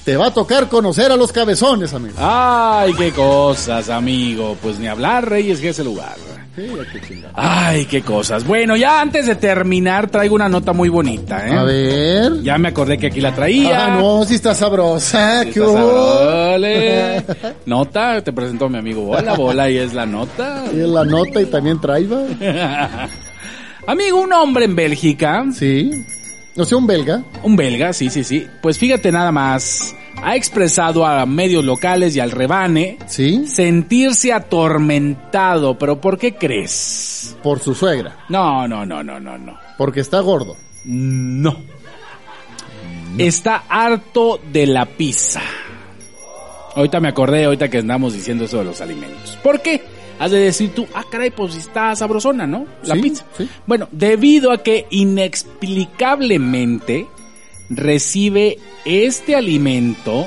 te va a tocar conocer a los cabezones, amigo. Ay, qué cosas, amigo. Pues ni hablar, Reyes, que ese lugar. Sí. Ay, qué cosas. Bueno, ya antes de terminar, traigo una nota muy bonita, ¿eh? A ver. Ya me acordé que aquí la traía. Ah, no, si está sabrosa. Sí ¿qué está sabrole. Nota, te presento a mi amigo Bola. Bola y es la nota. Y la nota y también traiba. Amigo, un hombre en Bélgica, Sí. No sé, un belga. un belga, sí, sí, sí. Pues fíjate nada más, ha expresado a medios locales y al rebane Sí. sentirse atormentado. ¿Pero por qué crees? Por su suegra. No, no, no, no, no, no. Porque está gordo. No. Está harto de la pizza. Ahorita me acordé, ahorita que andamos diciendo eso de los alimentos. ¿Por qué? Has de decir tú, ah, caray, pues está sabrosona, ¿no? La Sí, pizza. sí. Bueno, debido a que inexplicablemente recibe este alimento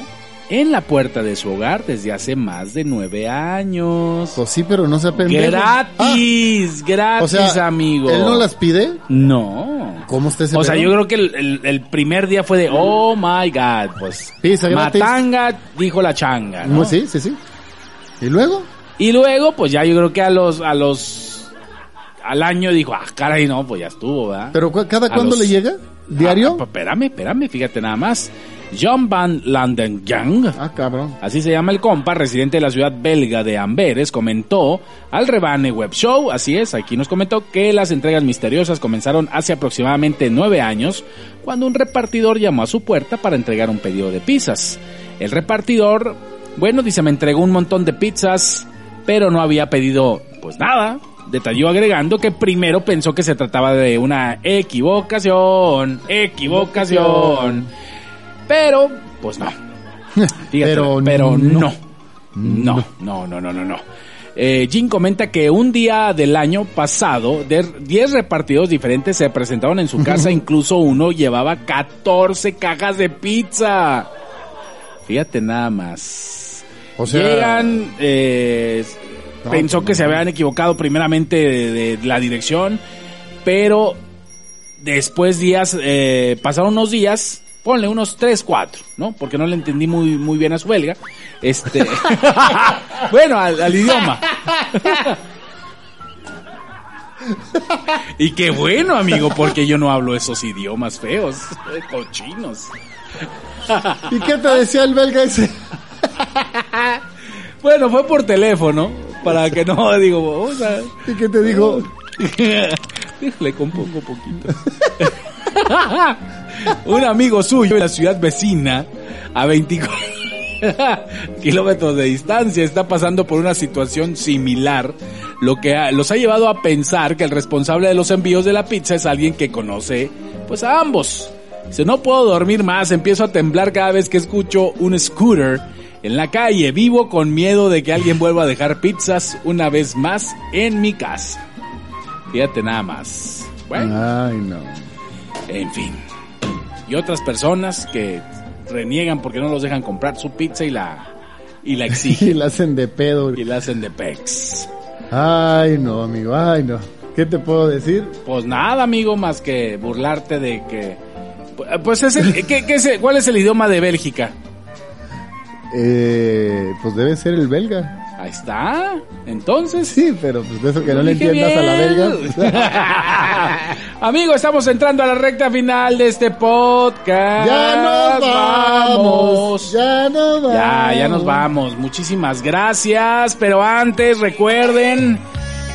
en la puerta de su hogar desde hace más de nueve años. Pues sí, pero no se pendejo. Gratis, Ah, gratis, o sea, amigo. ¿él no las pide? No. ¿Cómo está ese O sea, yo creo que el, el- el primer día fue de, oh my god, pues. Pizza gratis. Matanga dijo la changa, ¿no? Sí, sí, sí. ¿Y luego? Y luego, pues ya yo creo que a los, a los, al año dijo, ah, caray, no, pues ya estuvo, ¿verdad? ¿Pero cada cuándo los- le llega? ¿Diario? Ah, espérame, espérame, fíjate nada más. John Van Landengang, Ah, cabrón. así se llama el compa, residente de la ciudad belga de Amberes, comentó al Rebane Web Show, así es, aquí nos comentó que las entregas misteriosas comenzaron hace aproximadamente nueve años, cuando un repartidor llamó a su puerta para entregar un pedido de pizzas. El repartidor, bueno, dice, me entregó un montón de pizzas, pero no había pedido, pues nada. Detalló agregando que primero pensó que se trataba de una equivocación, equivocación. Pero, pues no. Fíjate, Pero pero, no. no. No, no, no, no, no. Eh, Jim comenta que un día del año pasado, de 10 repartidos diferentes se presentaron en su casa, incluso uno llevaba 14 cajas de pizza. Fíjate nada más. O sea- Llegan, eh, No, pensó pues que se habían equivocado primeramente de, de la dirección, pero después días, eh, pasaron unos días, ponle unos 3, 4, ¿no? Porque no le entendí muy, muy bien a su belga. Este, bueno, al, al idioma. y qué bueno, amigo, porque yo no hablo esos idiomas feos, cochinos. ¿Y qué te decía el belga ese? Bueno, fue por teléfono, para que no, digo, vamos a... ¿Y qué te dijo? Le compongo poquito. Un amigo suyo en la ciudad vecina, a 24 kilómetros de distancia, está pasando por una situación similar, lo que los ha llevado a pensar que el responsable de los envíos de la pizza es alguien que conoce, pues a ambos. Dice, no puedo dormir más, empiezo a temblar cada vez que escucho un scooter en la calle, vivo con miedo de que alguien vuelva a dejar pizzas una vez más en mi casa. Fíjate nada más. Bueno, Ay, no. en fin. Y otras personas que reniegan porque no los dejan comprar su pizza y la y la Y exigen la hacen de pedo. y la hacen de pex. Ay, no, amigo, ay, no. ¿Qué te puedo decir? Pues nada, amigo, más que burlarte de que pues es el, ¿qué- qué es el- ¿cuál es el idioma de Bélgica? Eh, pues debe ser el belga. Ahí está. Entonces, Sí, pero pues de eso que no le entiendas a la belga. Amigo, estamos entrando a la recta final de este podcast. ya nos vamos. Ya nos vamos. Ya, ya nos vamos. Muchísimas gracias. Pero antes, recuerden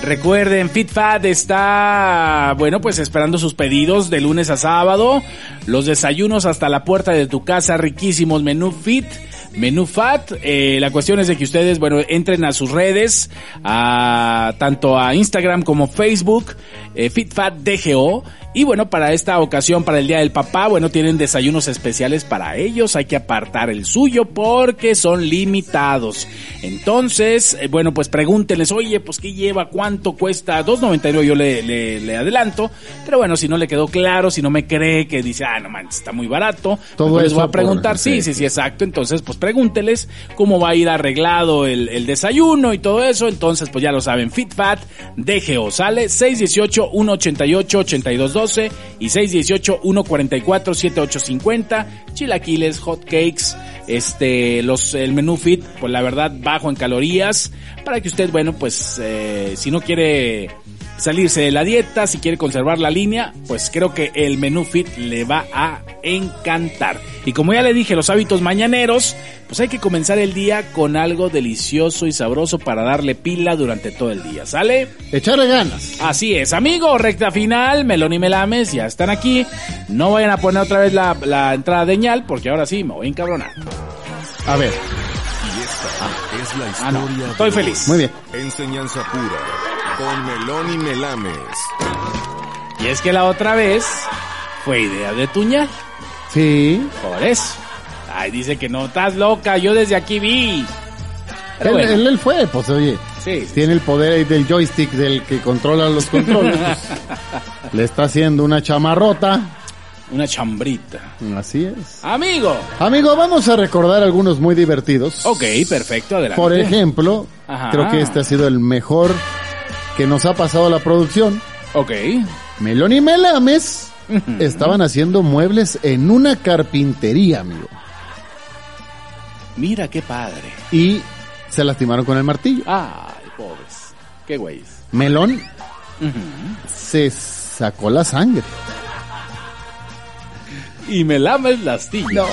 Recuerden, FitFat está, bueno, pues esperando sus pedidos de lunes a sábado. Los desayunos hasta la puerta de tu casa, riquísimos menú Fit. Menú Fat, eh, la cuestión es de que ustedes, bueno, entren a sus redes, a, tanto a Instagram como Facebook, eh, FitFatDGO, y bueno, para esta ocasión, para el Día del Papá, bueno, tienen desayunos especiales para ellos, hay que apartar el suyo porque son limitados. Entonces, eh, bueno, pues pregúntenles, oye, pues ¿qué lleva? ¿Cuánto cuesta? 2.99 yo le, le, le adelanto, pero bueno, si no le quedó claro, si no me cree que dice, ah, no manches, está muy barato, Todo mejor les voy a por- preguntar, sí, sí, sí, exacto, entonces pues pregúnteles cómo va a ir arreglado el, el desayuno y todo eso, entonces pues ya lo saben, FitFat, DGO, sale 618-188-8212 y 618-144-7850, chilaquiles, hot cakes, este, los, el menú fit, pues la verdad bajo en calorías, para que usted, bueno, pues eh, si no quiere salirse de la dieta, si quiere conservar la línea, pues creo que el menú fit le va a encantar. Y como ya le dije, los hábitos mañaneros, pues hay que comenzar el día con algo delicioso y sabroso para darle pila durante todo el día, ¿sale? Echarle ganas. Así es, amigo, recta final, Melón y Melames ya están aquí. No vayan a poner otra vez la, la entrada de ñal, porque ahora sí me voy a encabronar. A ver, Y esta es la Ah, no, historia. estoy de feliz. muy bien. Enseñanza pura. Con Melón y Melames. Y es que la otra vez fue idea de Tuñal. Sí. Por eso. Ay, dice que no, estás loca, yo desde aquí vi. Pero Él, bueno, él, él fue, pues oye, sí, sí. tiene el poder ahí del joystick del que controla los controles. pues, le está haciendo una chamarrota. una chambrita. Así es. Amigo. Amigo, vamos a recordar algunos muy divertidos. Ok, perfecto, adelante. Por ejemplo, Ajá. creo que este ha sido el mejor que nos ha pasado la producción. Ok. Melón y Melames estaban haciendo muebles en una carpintería, amigo. Mira qué padre. Y se lastimaron con el martillo. Ay, pobres. Qué güeyes. Melón se sacó la sangre. Y me lames la astilla. No.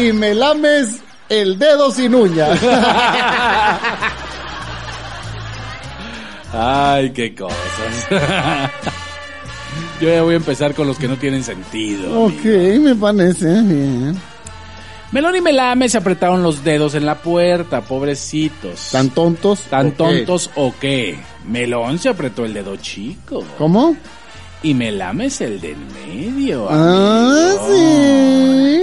Y Melames el dedo sin uña. Ay, qué cosas. Yo ya voy a empezar con los que no tienen sentido. ok, me parece bien. Melón y Melame se apretaron los dedos en la puerta, pobrecitos. ¿Tan tontos? ¿Tan ¿O qué? tontos o qué? Melón se apretó el dedo chico. ¿Cómo? Y Melame es el del medio. Ah, sí.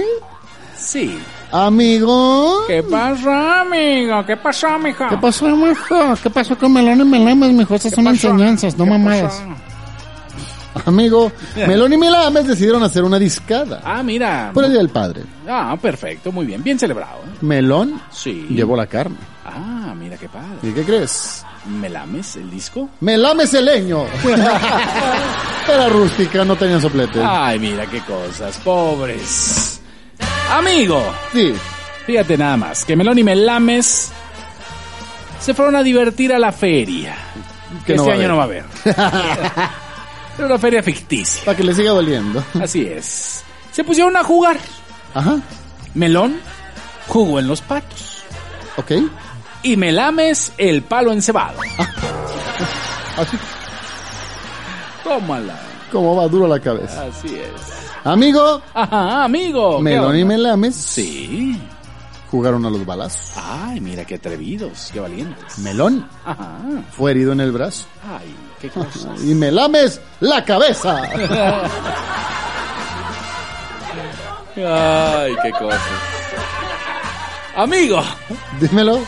Sí. Amigo. ¿Qué pasó, amigo? ¿Qué pasó, mijo? ¿Qué pasó, mijo? ¿Qué pasó con Melón y Melames, mijo? Estas son pasó? enseñanzas, no ¿Qué mamadas. pasó? Amigo, Melón y Melames decidieron hacer una discada. Ah, mira. Por el Día del Padre. Ah, perfecto, muy bien. Bien celebrado. ¿eh? Melón Sí. llevó la carne. Ah, mira qué padre. ¿Y qué crees? ¿Melames el disco? Melames el leño. Era rústica, no tenía soplete. Ay, mira qué cosas, pobres. Amigo, Sí. fíjate nada más, que Melón y Melames se fueron a divertir a la feria. Que no este año no va a haber. Era una feria ficticia. Para que le siga doliendo. Así es. Se pusieron a jugar. Ajá. Melón jugó en los patos. Ok. Y Melames el palo encebado. Así Tómala. como va duro la cabeza. Así es. Amigo, Ajá, amigo. ¿qué Melón y? Melames Sí. jugaron a los balazos. Ay, mira qué atrevidos, qué valientes. Melón Ajá. fue herido en el brazo. Ay, qué cosas. Y Melames la cabeza. Ay, qué cosas. Amigo. Dímelo.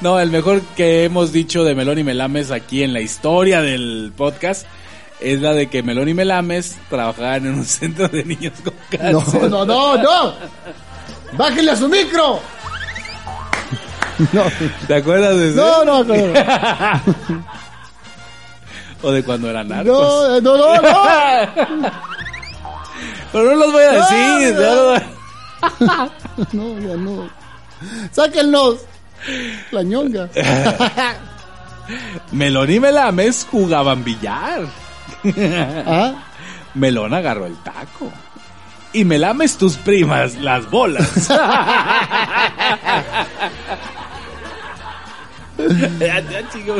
No, el mejor que hemos dicho de Melón y Melames aquí en la historia del podcast es la de que Melón y Melames trabajaban en un centro de niños con No, cáncer. no, no, no. Bájenle a su micro. No, ¿Te acuerdas de ese? no, no, no. O de cuando eran narcos. No, no, no, no. Pero no los voy a decir. No, ya no. no- No, ya no. Sáquenlos. La ñonga. Melón y Melames jugaban billar. ¿Ah? Melón agarró el taco. Y Melames tus primas las bolas. Ya, ya, chico.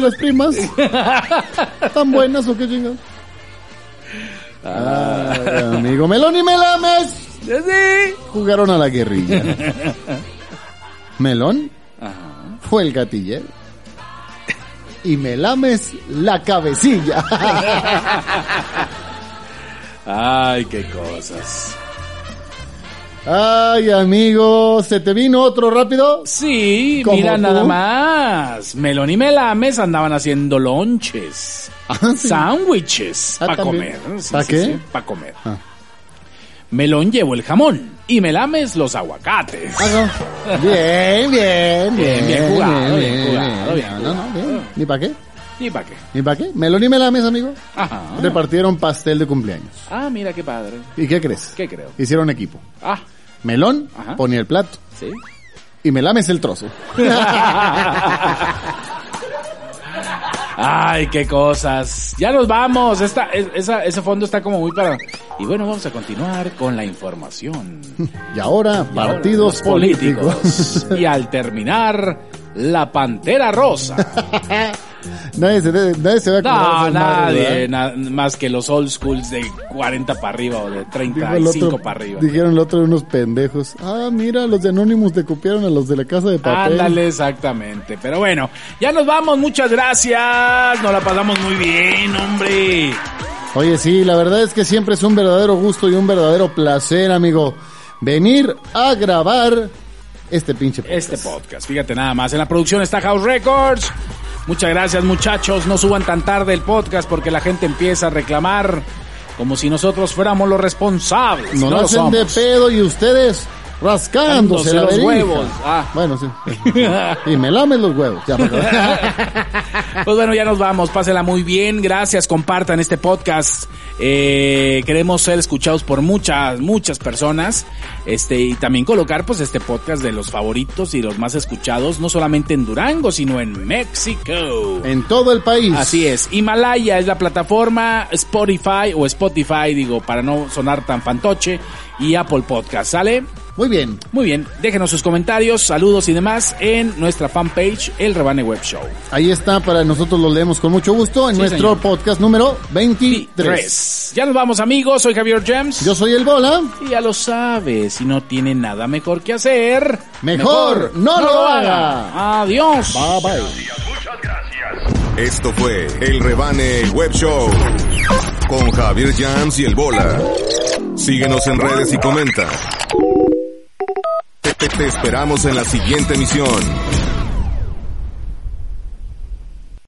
Las primas. ¿Tan buenas o qué chingados? Ay, amigo Melón y Melames Sí. jugaron a la guerrilla. Melón fue el gatillero. Y Melames la cabecilla. Ay, qué cosas. Ay, amigo, ¿se te vino otro rápido? Sí, ¿Como mira tú? nada más. Melón y Melames andaban haciendo lonches. Ah, sí. Sándwiches. Ah, para comer. ¿Pa qué? para comer. Ah. Melón llevó el jamón y Melames los aguacates. Ah. Bien, bien, bien, Bien, bien jugado, bien jugado, bien No, no, bien. ¿Ni para qué? ¿Y para qué? ¿Ni para qué? Melón y Melames, amigo. Ajá. Repartieron pastel de cumpleaños. Ah, mira qué padre. ¿Y qué crees? ¿Qué creo? Hicieron equipo. Ah, Melón ponía el plato sí. y Melames el trozo. Ay, qué cosas. Ya nos vamos. Esta, es- esa, ese fondo está como muy para... Y bueno, vamos a continuar con la información. Y ahora, partidos políticos. y al terminar, la Pantera Rosa. nadie, se, nadie se va a de No, madres, nadie, más que los old schools de 40 para arriba o de Dijo el 35 otro- para arriba. Dijeron el otro unos pendejos. Ah, mira, los de Anonymous te copiaron a los de la casa de papel. Ándale, exactamente. Pero bueno, ya nos vamos, muchas gracias. Nos la pasamos muy bien, hombre. Oye, sí, la verdad es que siempre es un verdadero gusto y un verdadero placer, amigo, venir a grabar este pinche podcast. Este podcast, fíjate nada más. En la producción está House Records. Muchas gracias, muchachos. No suban tan tarde el podcast porque la gente empieza a reclamar como si nosotros fuéramos los responsables. No lo hacen de pedo y ustedes rascándose Dándose la los verija. huevos. Ah. Bueno, sí. y me lames los huevos. Ya, Pues bueno, ya nos vamos. Pásenla muy bien. Gracias. Compartan este podcast. Eh, queremos ser escuchados por muchas, muchas personas. Este, y también colocar pues este podcast de los favoritos y los más escuchados, no solamente en Durango, sino en México. en todo el país. Así es. Himalaya es la plataforma, Spotify o Spotify, digo, para no sonar tan fantoche, y Apple Podcast, ¿sale? Muy bien. Muy bien, déjenos sus comentarios, saludos y demás en nuestra fanpage, El Rebane Web Show. Ahí está, para nosotros lo leemos con mucho gusto en Sí, nuestro señor. podcast número 23. Tres. Ya nos vamos amigos, soy Javier James. Yo soy el Bola. Y ya lo sabes, si no tiene nada mejor que hacer, Mejor no lo haga. Adiós. Bye bye. Muchas gracias. Esto fue El Rebane Web Show con Javier Jams y el Bola. Síguenos en redes y comenta. Te, esperamos en la siguiente emisión.